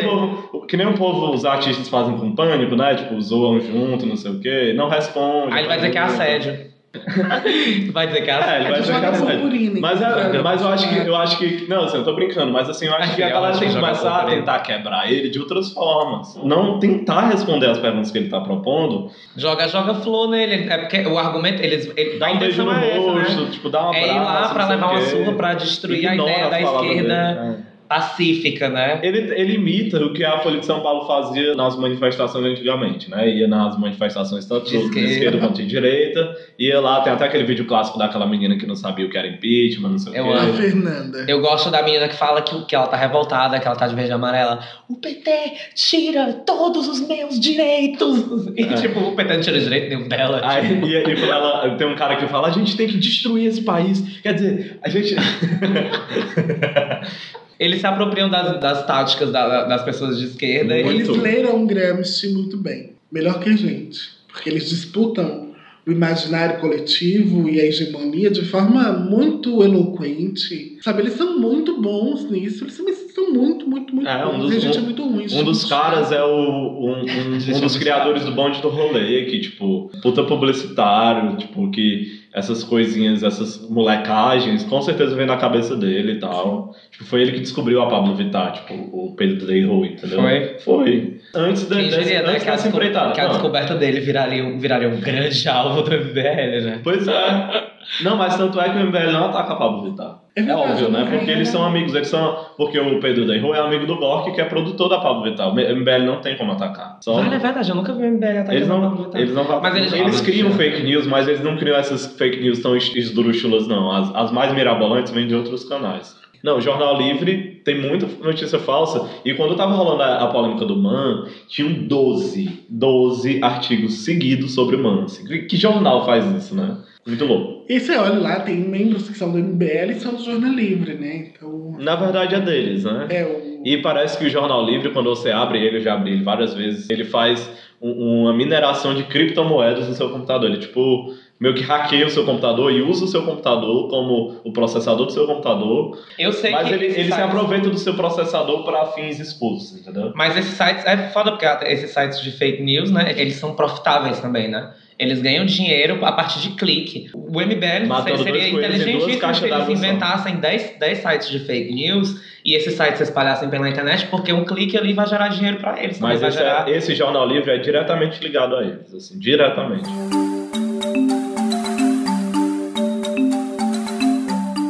que nem o povo, os artistas fazem com pânico, né? Tipo, zoam junto, não sei o quê, não responde.
Aí ele vai dizer que é assédio. vai dizer que é
É, ele
assédio.
vai dizer que é assédio. Mas, é, mas eu acho que
é.
eu acho que. Não, assim, eu tô brincando, mas assim, eu acho que a
Eu
galera tem que começar a tentar quebrar ele de outras formas. Não tentar responder as perguntas que ele tá propondo.
Joga, joga flor nele. É porque o argumento, eles. Ele,
Dá um beijo no
é essa,
rosto,
né?
tipo, dá um abraço.
É ir lá pra levar uma surra pra destruir a ideia da esquerda
dele, é.
Pacífica, né?
Ele, ele imita o que a Folha de São Paulo fazia nas manifestações antigamente, né? Ia nas manifestações tanto
De
de
esquerda.
esquerda, quanto de direita, ia lá, tem até aquele vídeo clássico daquela menina que não sabia o que era impeachment, não sei o
Eu
quê.
A
amo.
Fernanda.
Eu gosto da menina que fala que, que ela tá revoltada, que ela tá de verde e amarela. O PT tira todos os meus direitos. E
É.
tipo, o PT não tira direito nenhum dela.
Aí e, e quando ela, tem um cara que fala, a gente tem que destruir esse país. Quer dizer, a gente.
Eles se apropriam das, das táticas da- das pessoas de esquerda.
Muito.
E,
Eles leram Gramsci muito bem. Melhor que a gente. Porque eles disputam o imaginário coletivo e a hegemonia de forma muito eloquente. Sabe, eles são muito bons nisso. Eles são, eles são muito, muito, muito
É, um
bons.
dos-
e a gente
um-
é muito ruim.
Um dos caras é o, um, um- um dos criadores do bonde do rolê, que, tipo, puta publicitário, tipo, que essas coisinhas, essas molecagens, com certeza vem na cabeça dele e tal. Tipo, foi ele que descobriu a Pablo Vittar, tipo, o Pedro Deirou, entendeu?
Foi?
Foi. Antes,
diria, né,
antes
que a,
dessa empreitada.
que a
Não.
descoberta dele viraria, um- viraria um grande alvo do MBL, né?
Pois é. Não, mas tanto é que o MBL não ataca a Pablo Vittar.
É
É,
verdade,
óbvio, né?
não
Porque
é,
eles
né?
são amigos, eles são. Porque o Pedro Deirou é amigo do Gork, que é produtor da Pablo Vittar. O MBL não tem como atacar. Só...
Vale, é verdade, eu nunca vi o MBL atacando
Eles
a Pablo
não,
Vittar.
eles não
Mas eles-
eles criam fake news, mas eles não criam essas fake news tão es- esdrúxulas, não. As, as mais mirabolantes vêm de outros canais. Não, o Jornal Livre tem muita notícia falsa. E quando tava rolando a, a polêmica do MAN, tinham 12, 12 artigos seguidos sobre o MAN. Assim, Que, que jornal faz isso, né? Muito louco.
E você olha lá, tem membros que são do MBL e são do Jornal Livre, né? Então,
Na verdade é deles, né?
é o...
E parece que o Jornal Livre, quando você abre ele, eu já abri ele várias vezes, ele faz um- uma mineração de criptomoedas no seu computador. Ele, tipo, meio que hackeia o seu computador e usa o seu computador como o processador do seu computador.
Eu sei
Mas
que
ele, ele se
sites-
aproveita do seu processador para fins expulsos, entendeu?
Mas esses sites, é foda porque esses sites de fake news, né, eles são profitáveis também, né? Eles ganham dinheiro a partir de clique. O MBL
Matando
seria inteligentíssimo
caixas
se eles inventassem 10, 10 sites de fake news e esses sites se espalhassem pela internet, porque um clique ali vai gerar dinheiro pra eles.
Mas esse,
gerar...
é- esse Jornal Livre é diretamente ligado a eles, assim, diretamente.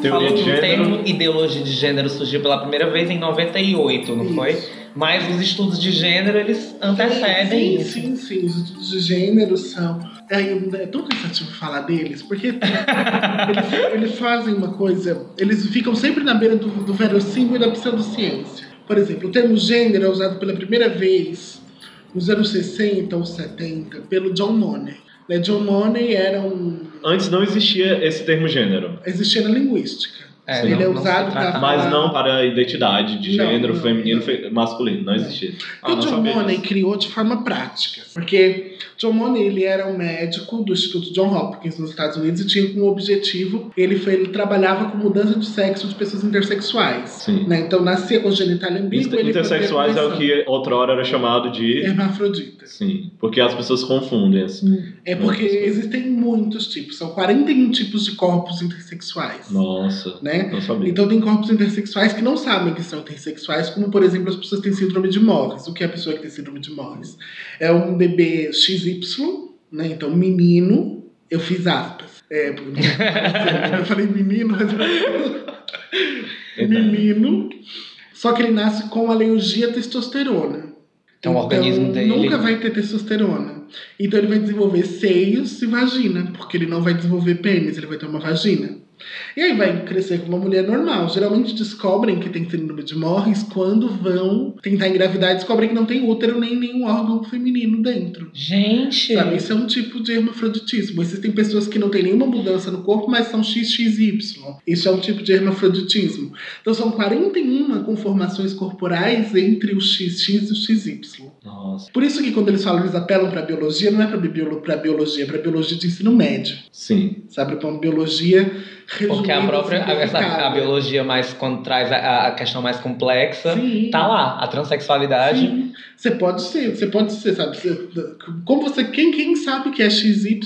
Teoria
Falou
de
que o
gênero.
termo ideologia de gênero surgiu pela primeira vez em 98, não
Isso.
foi? Mas os estudos de gênero, eles antecedem
sim,
isso.
Sim, sim, os estudos de gênero são. É, é tão cansativo falar deles, porque eles, eles fazem uma coisa. Eles ficam sempre na beira do, do verossímil e da pseudociência. Por exemplo, o termo gênero é usado pela primeira vez nos anos 60 ou 70 pelo John Money. Né, John Money era um.
Antes não existia esse termo gênero.
existia na linguística.
É.
Ele é
não- não se
usado falar-
Mas não para a identidade de
Não,
gênero
não,
feminino,
não.
fe- masculino. Não existia. Ah,
o John Money criou de forma prática, porque John Money ele era um médico do Instituto John Hopkins nos Estados Unidos e tinha como objetivo ele foi ele trabalhava com mudança de sexo de pessoas intersexuais.
Sim.
Né? Então nascia com genitália ambígua. ele
Intersexuais é o que outrora era chamado de.
hermafroditas.
Sim. Porque as pessoas confundem assim.
É porque
Nossa.
existem muitos tipos, são 41 tipos de corpos intersexuais.
Nossa.
Né?
Não sabia.
Então tem corpos intersexuais que não sabem que são intersexuais, como por exemplo as pessoas têm síndrome de Morris. O que é a pessoa que tem síndrome de Morris? É um bebê XY, né? Então menino, eu fiz aspas. É, porque eu falei menino, mas
Então,
menino. Só que ele nasce com alergia à testosterona.
Então, o organismo dele-
Nunca vai ter testosterona. Então ele vai desenvolver seios e vagina, porque ele não vai desenvolver pênis, ele vai ter uma vagina. E aí vai crescer como uma mulher normal. Geralmente descobrem que tem síndrome de Morris quando vão tentar engravidar e descobrem que não tem útero nem nenhum órgão feminino dentro.
Gente!
Sabe? Isso é um tipo de hermafroditismo. Existem pessoas que não têm nenhuma mudança no corpo, mas são XXY. Isso é um tipo de hermafroditismo. Então são 41 conformações corporais entre o XX e o XY.
Nossa.
Por isso que quando eles falam, eles apelam para biologia, não é para biolo biologia, é para biologia de ensino médio.
Sim.
Sabe? Para uma biologia
Porque a própria a, a biologia mais quando traz a, a questão mais complexa
Sim.
tá lá a transexualidade
Sim. Você pode ser, você pode ser, sabe? Você- como você, quem, quem sabe que é XY,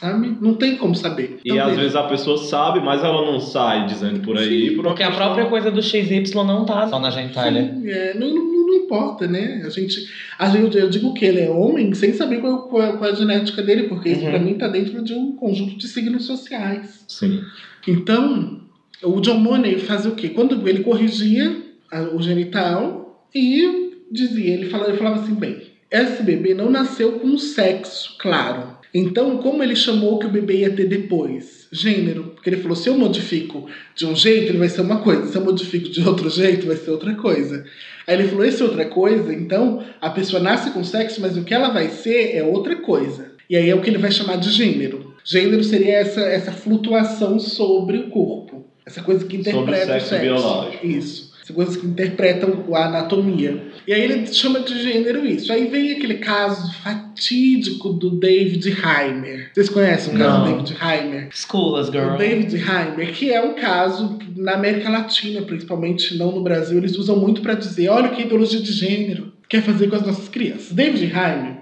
sabe? Não tem como saber.
E
Então,
às
veja.
vezes a pessoa sabe, mas ela não sai dizendo por aí.
Sim,
por
porque a própria coisa do XY não tá só na genitália
Sim, é, não, não, não importa, né? A gente, a gente, eu digo que ele é homem sem saber qual, qual, qual é a genética dele, porque isso
Uhum.
pra mim tá dentro de um conjunto de signos sociais.
Sim.
Então, o John Money fazia o quê? Quando ele corrigia a- o genital e dizia, ele falava, ele falava assim, bem, esse bebê não nasceu com um sexo claro. Então, como ele chamou que o bebê ia ter depois? Gênero. Porque ele falou, se eu modifico de um jeito, ele vai ser uma coisa. Se eu modifico de outro jeito, vai ser outra coisa. Aí ele falou, esse é outra coisa, então a pessoa nasce com sexo, mas o que ela vai ser é outra coisa. E aí é o que ele vai chamar de gênero. Gênero seria essa, essa flutuação sobre o corpo. Essa coisa que
Sobre o
interpreta
sexo biológico.
Isso. Essa coisa que interpretam a anatomia. E aí ele chama de gênero isso. Aí vem aquele caso fatídico do David Heimer. Vocês conhecem o caso
Não.
do David Heimer?
School us,
O
girl
David Heimer, que é um caso que na América Latina, principalmente não no Brasil, eles usam muito para dizer: olha o que a ideologia de gênero quer fazer com as nossas crianças. David Heimer,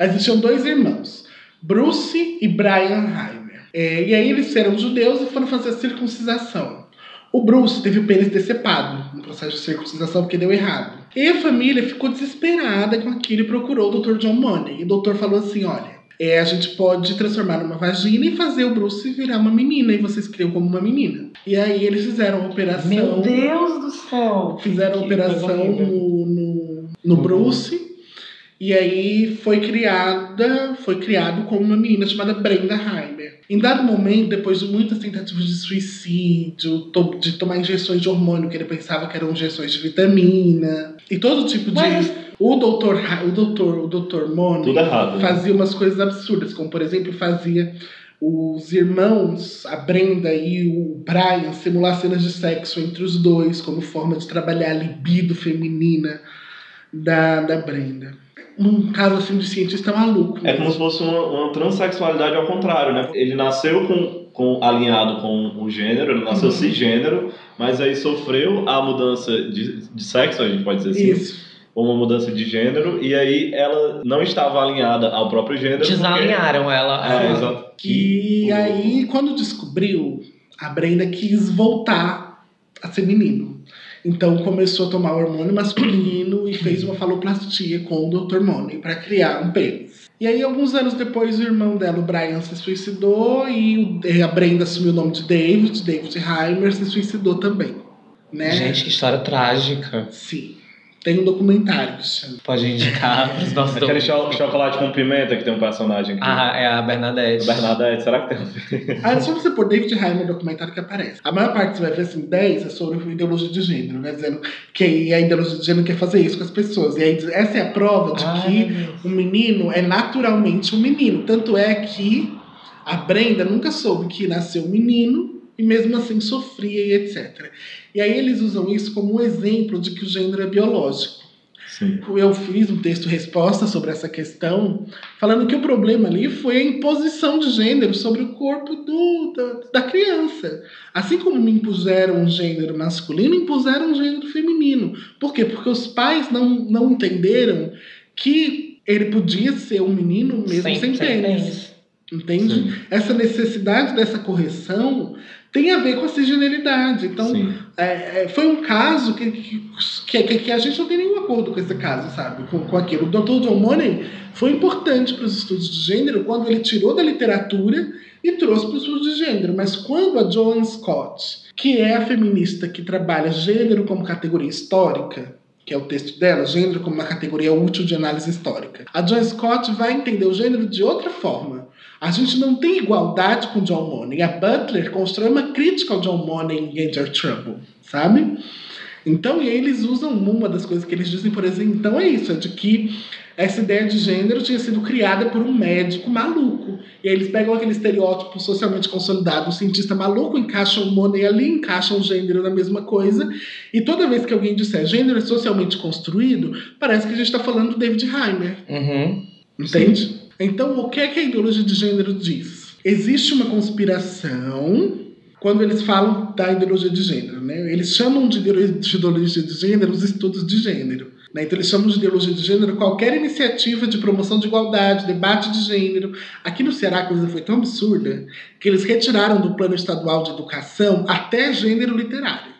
existiam dois irmãos, Bruce e Brian Heimer. É, e aí eles eram judeus e foram fazer a circuncisação. O Bruce teve o pênis decepado processo de circuncisação porque deu errado. E a família ficou desesperada com aquilo e procurou o Dr. John Money. E o doutor falou assim: olha, é, a gente pode transformar numa vagina e fazer o Bruce virar uma menina. E vocês criam como uma menina. E aí eles fizeram a operação.
meu Deus do céu
Fizeram a
Que
operação no, no, no
Uhum.
Bruce. E aí foi criada, foi criado como uma menina chamada Brenda Heimer. Em dado momento, depois de muitas tentativas de suicídio, to- de tomar injeções de hormônio que ele pensava que eram injeções de vitamina e todo tipo de
Mas-
o doutor, o doutor, o doutor
errado. né?
fazia umas coisas absurdas, como por exemplo fazia os irmãos, a Brenda e o Brian, simular cenas de sexo entre os dois como forma de trabalhar a libido feminina da, da Brenda. Um caso assim de cientista maluco.
É como se fosse uma, uma transexualidade ao contrário, né? Ele nasceu com, com alinhado com o gênero, ele nasceu
Uhum.
cisgênero, mas aí sofreu a mudança de, de sexo, a gente pode dizer assim,
Isso.
ou uma mudança de gênero, e aí ela não estava alinhada ao próprio gênero. porque-
desalinharam ela
É,
ela-
exato.
E
o-
aí, quando descobriu, a Brenda quis voltar a ser menino. Então começou a tomar hormônio masculino e fez uma faloplastia com o Dr. Money para criar um pênis. E aí, alguns anos depois, o irmão dela, o Brian, se suicidou e a Brenda assumiu o nome de David, David Heimer, se suicidou também. Né?
gente que história trágica
Sim. Tem um documentário que se chama.
pode indicar pros nossos
Aquele cho- chocolate com pimenta que tem um personagem aqui.
ah é a Bernadette
Bernadette, será que tem?
Ah, é só você pôr David Heimer no documentário que aparece. A maior parte você vai ver assim, 10 é sobre ideologia de gênero, né? Dizendo que a ideologia de gênero quer fazer isso com as pessoas. E aí diz- essa é a prova de
Ai,
que o menino é naturalmente um menino. Tanto é que a Brenda nunca soube que nasceu um menino e mesmo assim sofria e etc. E aí eles usam isso como um exemplo de que o gênero é biológico.
Sim.
Eu fiz um texto resposta sobre essa questão, falando que o problema ali foi a imposição de gênero sobre o corpo do, da, da criança. Assim como me impuseram um gênero masculino, impuseram um gênero feminino. Por quê? Porque os pais não, não entenderam que ele podia ser um menino mesmo sem,
Sem-
pênis. Entende?
Sim.
Essa necessidade dessa correção tem a ver com a cisgeneridade. Então, é, é, foi um caso que, que, que, que a gente não tem nenhum acordo com esse caso, sabe? Com, com aquilo. O Dr. John Money foi importante para os estudos de gênero quando ele tirou da literatura e trouxe para os estudos de gênero. Mas quando a Joan Scott, que é a feminista que trabalha gênero como categoria histórica, que é o texto dela, gênero como uma categoria útil de análise histórica, a Joan Scott vai entender o gênero de outra forma. A gente não tem igualdade com John Money. A Butler constrói uma crítica ao John Money em Enter Trouble, sabe? Então, e eles usam uma das coisas que eles dizem, por exemplo, então é isso, é de que essa ideia de gênero tinha sido criada por um médico maluco. E aí eles pegam aquele estereótipo socialmente consolidado, o cientista maluco, encaixam o Money ali, encaixam o gênero na mesma coisa. E toda vez que alguém disser gênero é socialmente construído, parece que a gente está falando do David Heimer.
Uhum.
Entende? Então, o que é que a ideologia de gênero diz? Existe uma conspiração quando eles falam da ideologia de gênero, né? Eles chamam de ideolo- de ideologia de gênero os estudos de gênero. né? Então, eles chamam de ideologia de gênero qualquer iniciativa de promoção de igualdade, debate de gênero. Aqui no Ceará a coisa foi tão absurda que eles retiraram do plano estadual de educação até gênero literário.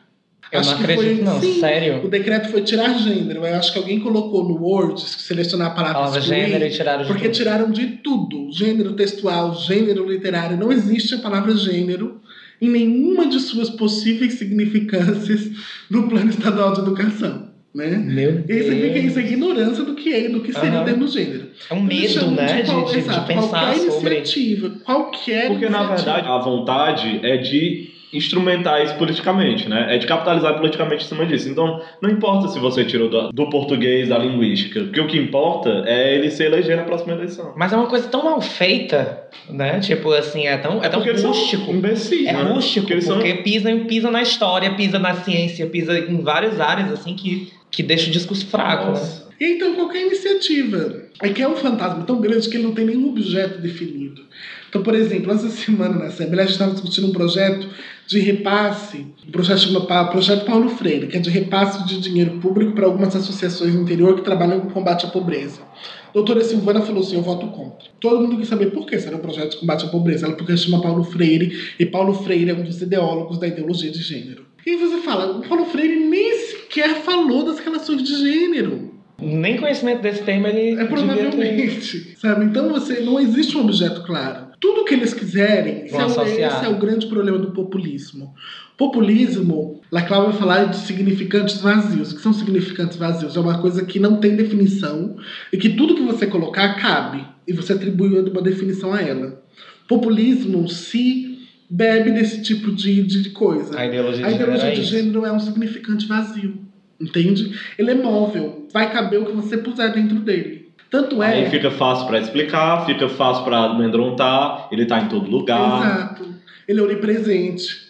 Eu
Acho
não
que
acredito,
foi-
não.
sim, O
Sério?
decreto foi tirar gênero. Eu acho que alguém colocou no Word, selecionar a palavra excluir,
gênero e tiraram de
porque
tudo.
tiraram de tudo. Gênero textual, gênero literário. Não existe a palavra gênero em nenhuma de suas possíveis significâncias no plano estadual de educação. Né?
Meu Deus.
Isso significa isso é ignorância do que é, do que seria o termo gênero.
É um medo, né? De,
qual-
de, de
exato,
pensar
qualquer
sobre.
iniciativa, qualquer
Porque, na
iniciativa.
verdade, a vontade é de instrumentar isso politicamente, né? É de capitalizar politicamente em cima disso. Então, não importa se você tirou do, do português, da linguística, porque o que importa é ele se eleger na próxima eleição.
Mas é uma coisa tão mal feita, né? Tipo assim, é tão, é tão
porque eles são
rústico.
imbecis,
É
né?
rústico,
Porque eles são
porque pisa, pisa na história, pisa na ciência, pisa em várias áreas, assim, que, que deixa o discurso fraco, né?
E então qualquer iniciativa. É que é um fantasma tão grande que ele não tem nenhum objeto definido. Então, por exemplo, essa semana na Assembleia a gente estava discutindo um projeto de repasse, um projeto chama Projeto Paulo Freire, que é de repasse de dinheiro público para algumas associações no interior que trabalham com combate à pobreza. A doutora Silvana falou assim, eu voto contra. Todo mundo quer saber por que será um projeto de combate à pobreza. Ela porque chama Paulo Freire, e Paulo Freire é um dos ideólogos da ideologia de gênero. E você fala, o Paulo Freire nem sequer falou das relações de gênero.
Nem conhecimento desse tema ele
É provavelmente, sabe? Então você não existe um objeto claro. Tudo que eles quiserem, esse é,
Vão
o,
associar.
esse é o grande problema do populismo. Populismo, Laclau vai falar de significantes vazios. O que são significantes vazios? É uma coisa que não tem definição e que tudo que você colocar cabe e você atribui uma definição a ela. Populismo se bebe desse tipo de, de coisa.
A ideologia
A
de
ideologia
é
de
isso.
gênero é um significante vazio, entende? Ele é móvel, vai caber o que você puser dentro dele. Tanto é.
Aí fica fácil pra explicar, fica fácil pra amedrontar, ele tá em todo lugar.
Exato. Ele é onipresente.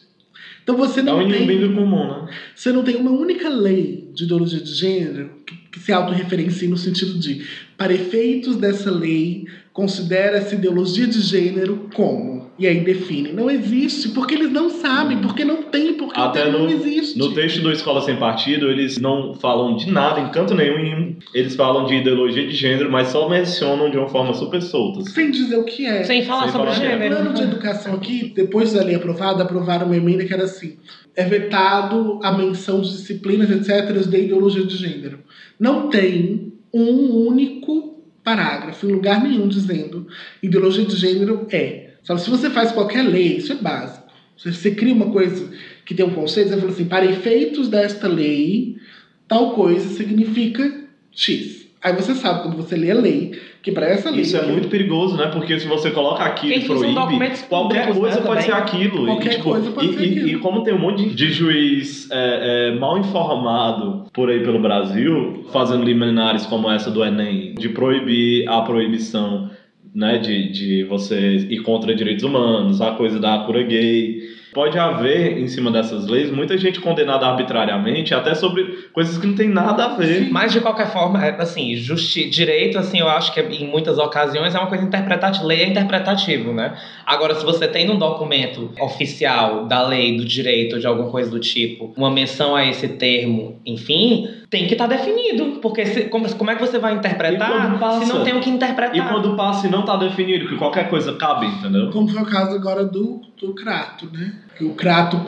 Então você
É
não
um
tem,
inimigo comum, né?
você não tem uma única lei de ideologia de gênero que, que se autorreferencie no sentido de, para efeitos dessa lei, considera essa ideologia de gênero como? E aí define. Não existe, porque eles não sabem, porque não tem, porque
Até
o termo
no-
não existe.
No texto do Escola Sem Partido, eles não falam de nada, em canto nenhum. Eles falam de ideologia de gênero, mas só mencionam de uma forma super solta.
Sem dizer o que é.
Sem falar
Sem
sobre
falar
O
gênero.
plano de educação aqui, depois da lei aprovada, aprovaram uma emenda que era assim: é vetado a menção de disciplinas, etc., de ideologia de gênero. Não tem um único parágrafo em lugar nenhum dizendo ideologia de gênero é. Sabe, se você faz qualquer lei, isso é básico. Se você cria uma coisa que tem um conceito, você fala assim: para efeitos desta lei, tal coisa significa X. Aí você sabe, quando você lê a lei, que para essa lei.
Isso é muito perigoso, né? Porque se você coloca aquilo e proíbe, qualquer
públicos,
coisa
né,
pode ser aquilo.
Qualquer
e, tipo,
coisa pode
e,
ser
e-
aquilo.
e como tem um monte de- de juiz é, é, mal informado por aí pelo Brasil, fazendo liminares como essa do Enem, de proibir a proibição né, de, de você ir contra direitos humanos, a coisa da cura gay. pode haver, em cima dessas leis, muita gente condenada arbitrariamente, até sobre coisas que não tem nada a ver.
Mas de qualquer forma, é, assim, justi direito, assim, eu acho que em muitas ocasiões é uma coisa interpretativa, lei é interpretativo, né? Agora, se você tem num documento oficial da lei, do direito, de alguma coisa do tipo, uma menção a esse termo, enfim, tem que estar tá definido. Porque se, como, como é que você vai interpretar passa, se não tem o que interpretar?
E quando passa e não está definido, que qualquer coisa cabe, entendeu?
Como foi o caso agora do, do Crato, né? Que o Crato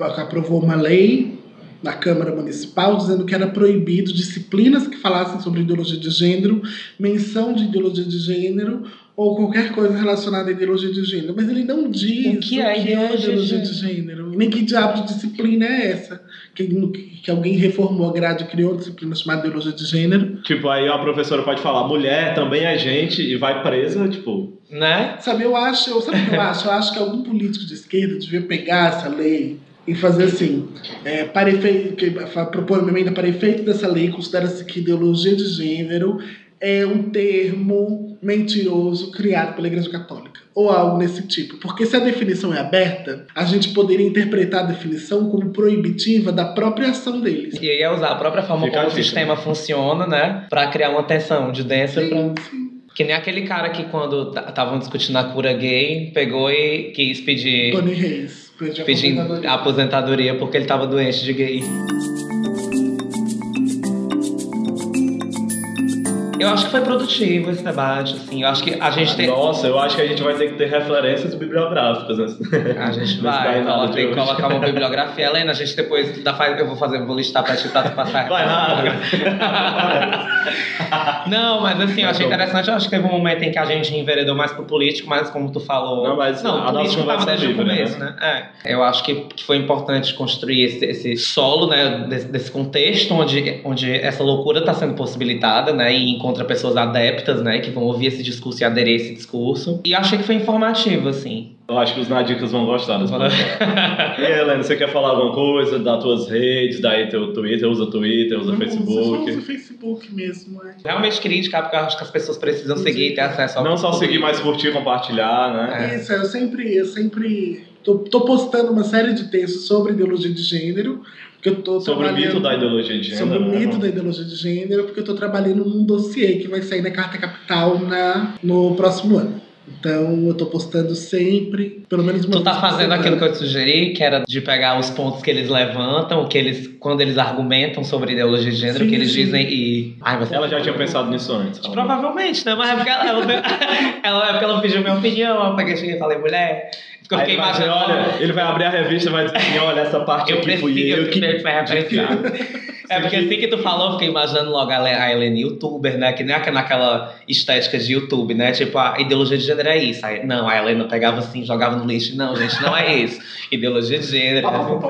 aprovou uma lei na Câmara Municipal dizendo que era proibido disciplinas que falassem sobre ideologia de gênero, menção de ideologia de gênero ou qualquer coisa relacionada à ideologia de gênero. Mas ele não diz
o que, é, o que ideologia, é ideologia de,
gênero. Nem que diabo de disciplina é essa. Que, que alguém reformou a grade e criou disciplina chamada ideologia de gênero.
Tipo, aí a professora pode falar, mulher também é gente e vai presa, tipo...
Né?
Sabe, eu acho, sabe o que eu acho? Eu acho que algum político de esquerda devia pegar essa lei e fazer assim, é, para efeito, que, propor uma emenda para efeito dessa lei, considera-se que ideologia de gênero é um termo mentiroso criado pela Igreja Católica, ou algo nesse tipo. Porque se a definição é aberta, a gente poderia interpretar a definição como proibitiva da própria ação deles.
E aí é usar a própria forma Fica como o sistema funciona, né, para criar uma tensão de dentro pra... Que nem aquele cara que, quando estavam discutindo a cura gay, pegou e quis pedir.
Tony Reis.
Pedindo aposentadoria. aposentadoria porque ele estava doente de gay. Eu acho que foi produtivo esse debate, assim. Eu acho que a gente tem.
Nossa, eu acho que a gente vai ter que ter referências bibliográficas. Né?
A gente vai, ela tem que colocar uma bibliografia. Helena, a gente depois da faz, eu vou fazer, vou listar pra ti pra tu passar.
Vai nada.
não, mas assim, eu achei interessante. Eu acho que teve um momento em que a gente enveredou mais pro político, mas como tu falou.
Não, mas
não,
a nossa conversa
desde
livre,
o começo, né? né? É. Eu acho que, que foi importante construir esse, esse solo, né, desse, desse, contexto onde, onde essa loucura está sendo possibilitada, né, e encontra pessoas adeptas, né, que vão ouvir esse discurso e aderir a esse discurso. E achei que foi informativo, assim.
Eu acho que os nadicas vão gostar desse E aí, Helena, você quer falar alguma coisa das tuas redes, daí teu Twitter, usa Twitter, usa
Não,
Facebook?
Usa Facebook mesmo, é.
Realmente crítica, porque eu acho que as pessoas precisam seguir e ter acesso ao
Não só seguir, mas curtir, compartilhar, né?
É. Isso, eu sempre, eu sempre tô, tô postando uma série de textos sobre ideologia de gênero, porque eu tô
sobre o mito da ideologia de gênero.
Sobre o né? mito da ideologia de gênero, porque eu tô trabalhando num dossiê que vai sair na Carta Capital na, no próximo ano. Então eu tô postando sempre, pelo menos uma
Tu tá fazendo aquilo que eu te sugeri, que era de pegar os pontos que eles levantam, que eles, quando eles argumentam sobre ideologia de gênero, sim, que eles sim. dizem e.
Ai, você ela já tinha pensado nisso antes.
Provavelmente, né? Mas é porque ela, ela, ela, ela, ela pediu minha opinião, eu peguei e falei, mulher.
Eu fiquei imaginando. Olha, ele vai abrir a revista e vai dizer assim: olha, essa parte eu aqui prefiro, fui eu, eu que.
É porque assim que tu falou, eu fiquei imaginando logo a Helene youtuber, né? Que nem naquela estética de YouTube, né? Tipo, a ideologia de gênero é isso. Aí, não, a Helena pegava assim, jogava no lixo. Não, gente, não é isso. Ideologia de gênero.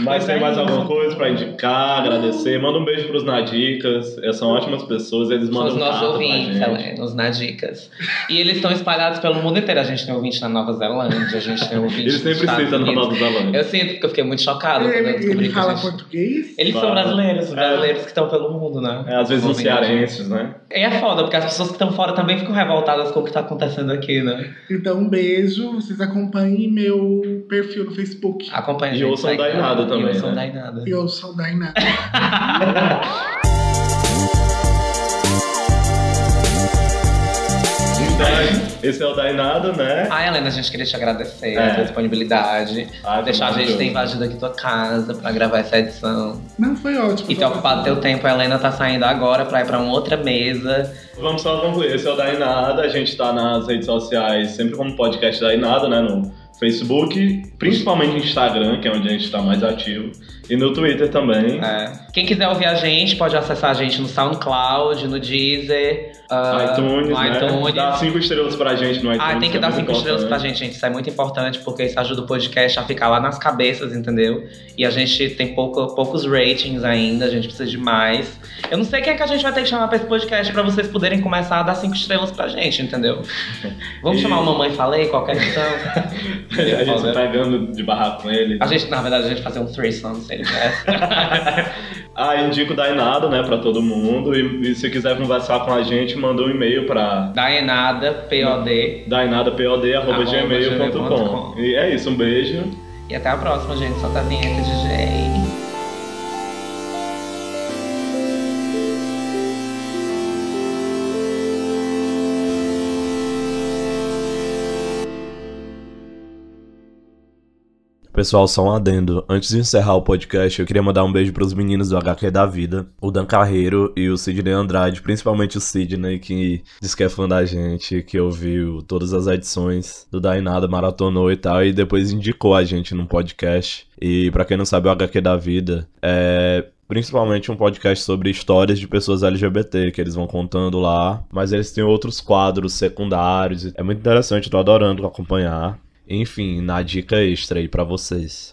Mas tem mais alguma coisa para indicar, agradecer? Manda um beijo pros Nadicas, eles são ótimas pessoas, eles mandam São
os nossos ouvintes, Helena, os Nadicas. E eles estão espalhados pelo mundo inteiro. A gente tem ouvinte na Nova Zelândia, a gente tem ouvinte
Eles sempre citam na Nova Zelândia.
Eu sinto, porque eu fiquei muito chocado quando eu descobri
ele fala gente... português?
Eles são brasileiros, brasileiros é. que estão pelo mundo, né?
É, às vezes uns cearenses, né?
E é foda, porque as pessoas que estão fora também ficam revoltadas com o que está acontecendo aqui, né?
Então, um beijo, vocês acompanhem meu perfil no Facebook.
Acompanhem.
E ouçam da também. E
ouçam né? nada.
Eu sou Dainada.
Esse é o Dainada, né?
Ah, Helena, a gente queria te agradecer é. a tua disponibilidade. Ah, deixar a gente ter invadido aqui tua casa pra gravar essa edição.
Não, foi ótimo.
E ter ocupado teu tempo. A Helena tá saindo agora pra ir pra uma outra mesa.
Vamos só concluir. Esse é o Dainada. A gente tá nas redes sociais sempre como podcast Dainada, né? No Facebook, principalmente Instagram, que é onde a gente está mais ativo, e no Twitter também.
É. Quem quiser ouvir a gente, pode acessar a gente no SoundCloud, no Deezer,
uh, iTunes,
no
né?
iTunes.
Dá cinco estrelas pra gente no iTunes.
Ah, tem que
é
dar cinco estrelas pra gente, gente. Isso é muito importante, porque isso ajuda o podcast a ficar lá nas cabeças, entendeu? E a gente tem pouco, poucos ratings ainda, a gente precisa de mais. Eu não sei quem é que a gente vai ter que chamar pra esse podcast pra vocês poderem começar a dar cinco estrelas pra gente, entendeu? Vamos e... chamar o Mamãe Falei, qualquer questão.
a gente pegando de barraco com ele.
A gente, na verdade, a gente fazia um threesome se quisesse.
ah, indico Dainada, né, pra todo mundo. E, e, se quiser conversar com a gente, manda um e-mail pra...
Dainada, P-O-D.
Dainada, P-O-D, arroba gmail.com. E é isso, um beijo.
E até a próxima, gente. Solta a vinheta, DJ.
Pessoal, só um adendo. Antes de encerrar o podcast, eu queria mandar um beijo pros meninos do HQ da Vida, o Dan Carreiro e o Sidney Andrade, principalmente o Sidney, que diz que é fã da gente, que ouviu todas as edições do Dainada, maratonou e tal, e depois indicou a gente num podcast. E para quem não sabe, o HQ da Vida é principalmente um podcast sobre histórias de pessoas LGBT que eles vão contando lá, mas eles têm outros quadros secundários. É muito interessante, tô adorando acompanhar. Enfim, na dica extra aí para vocês.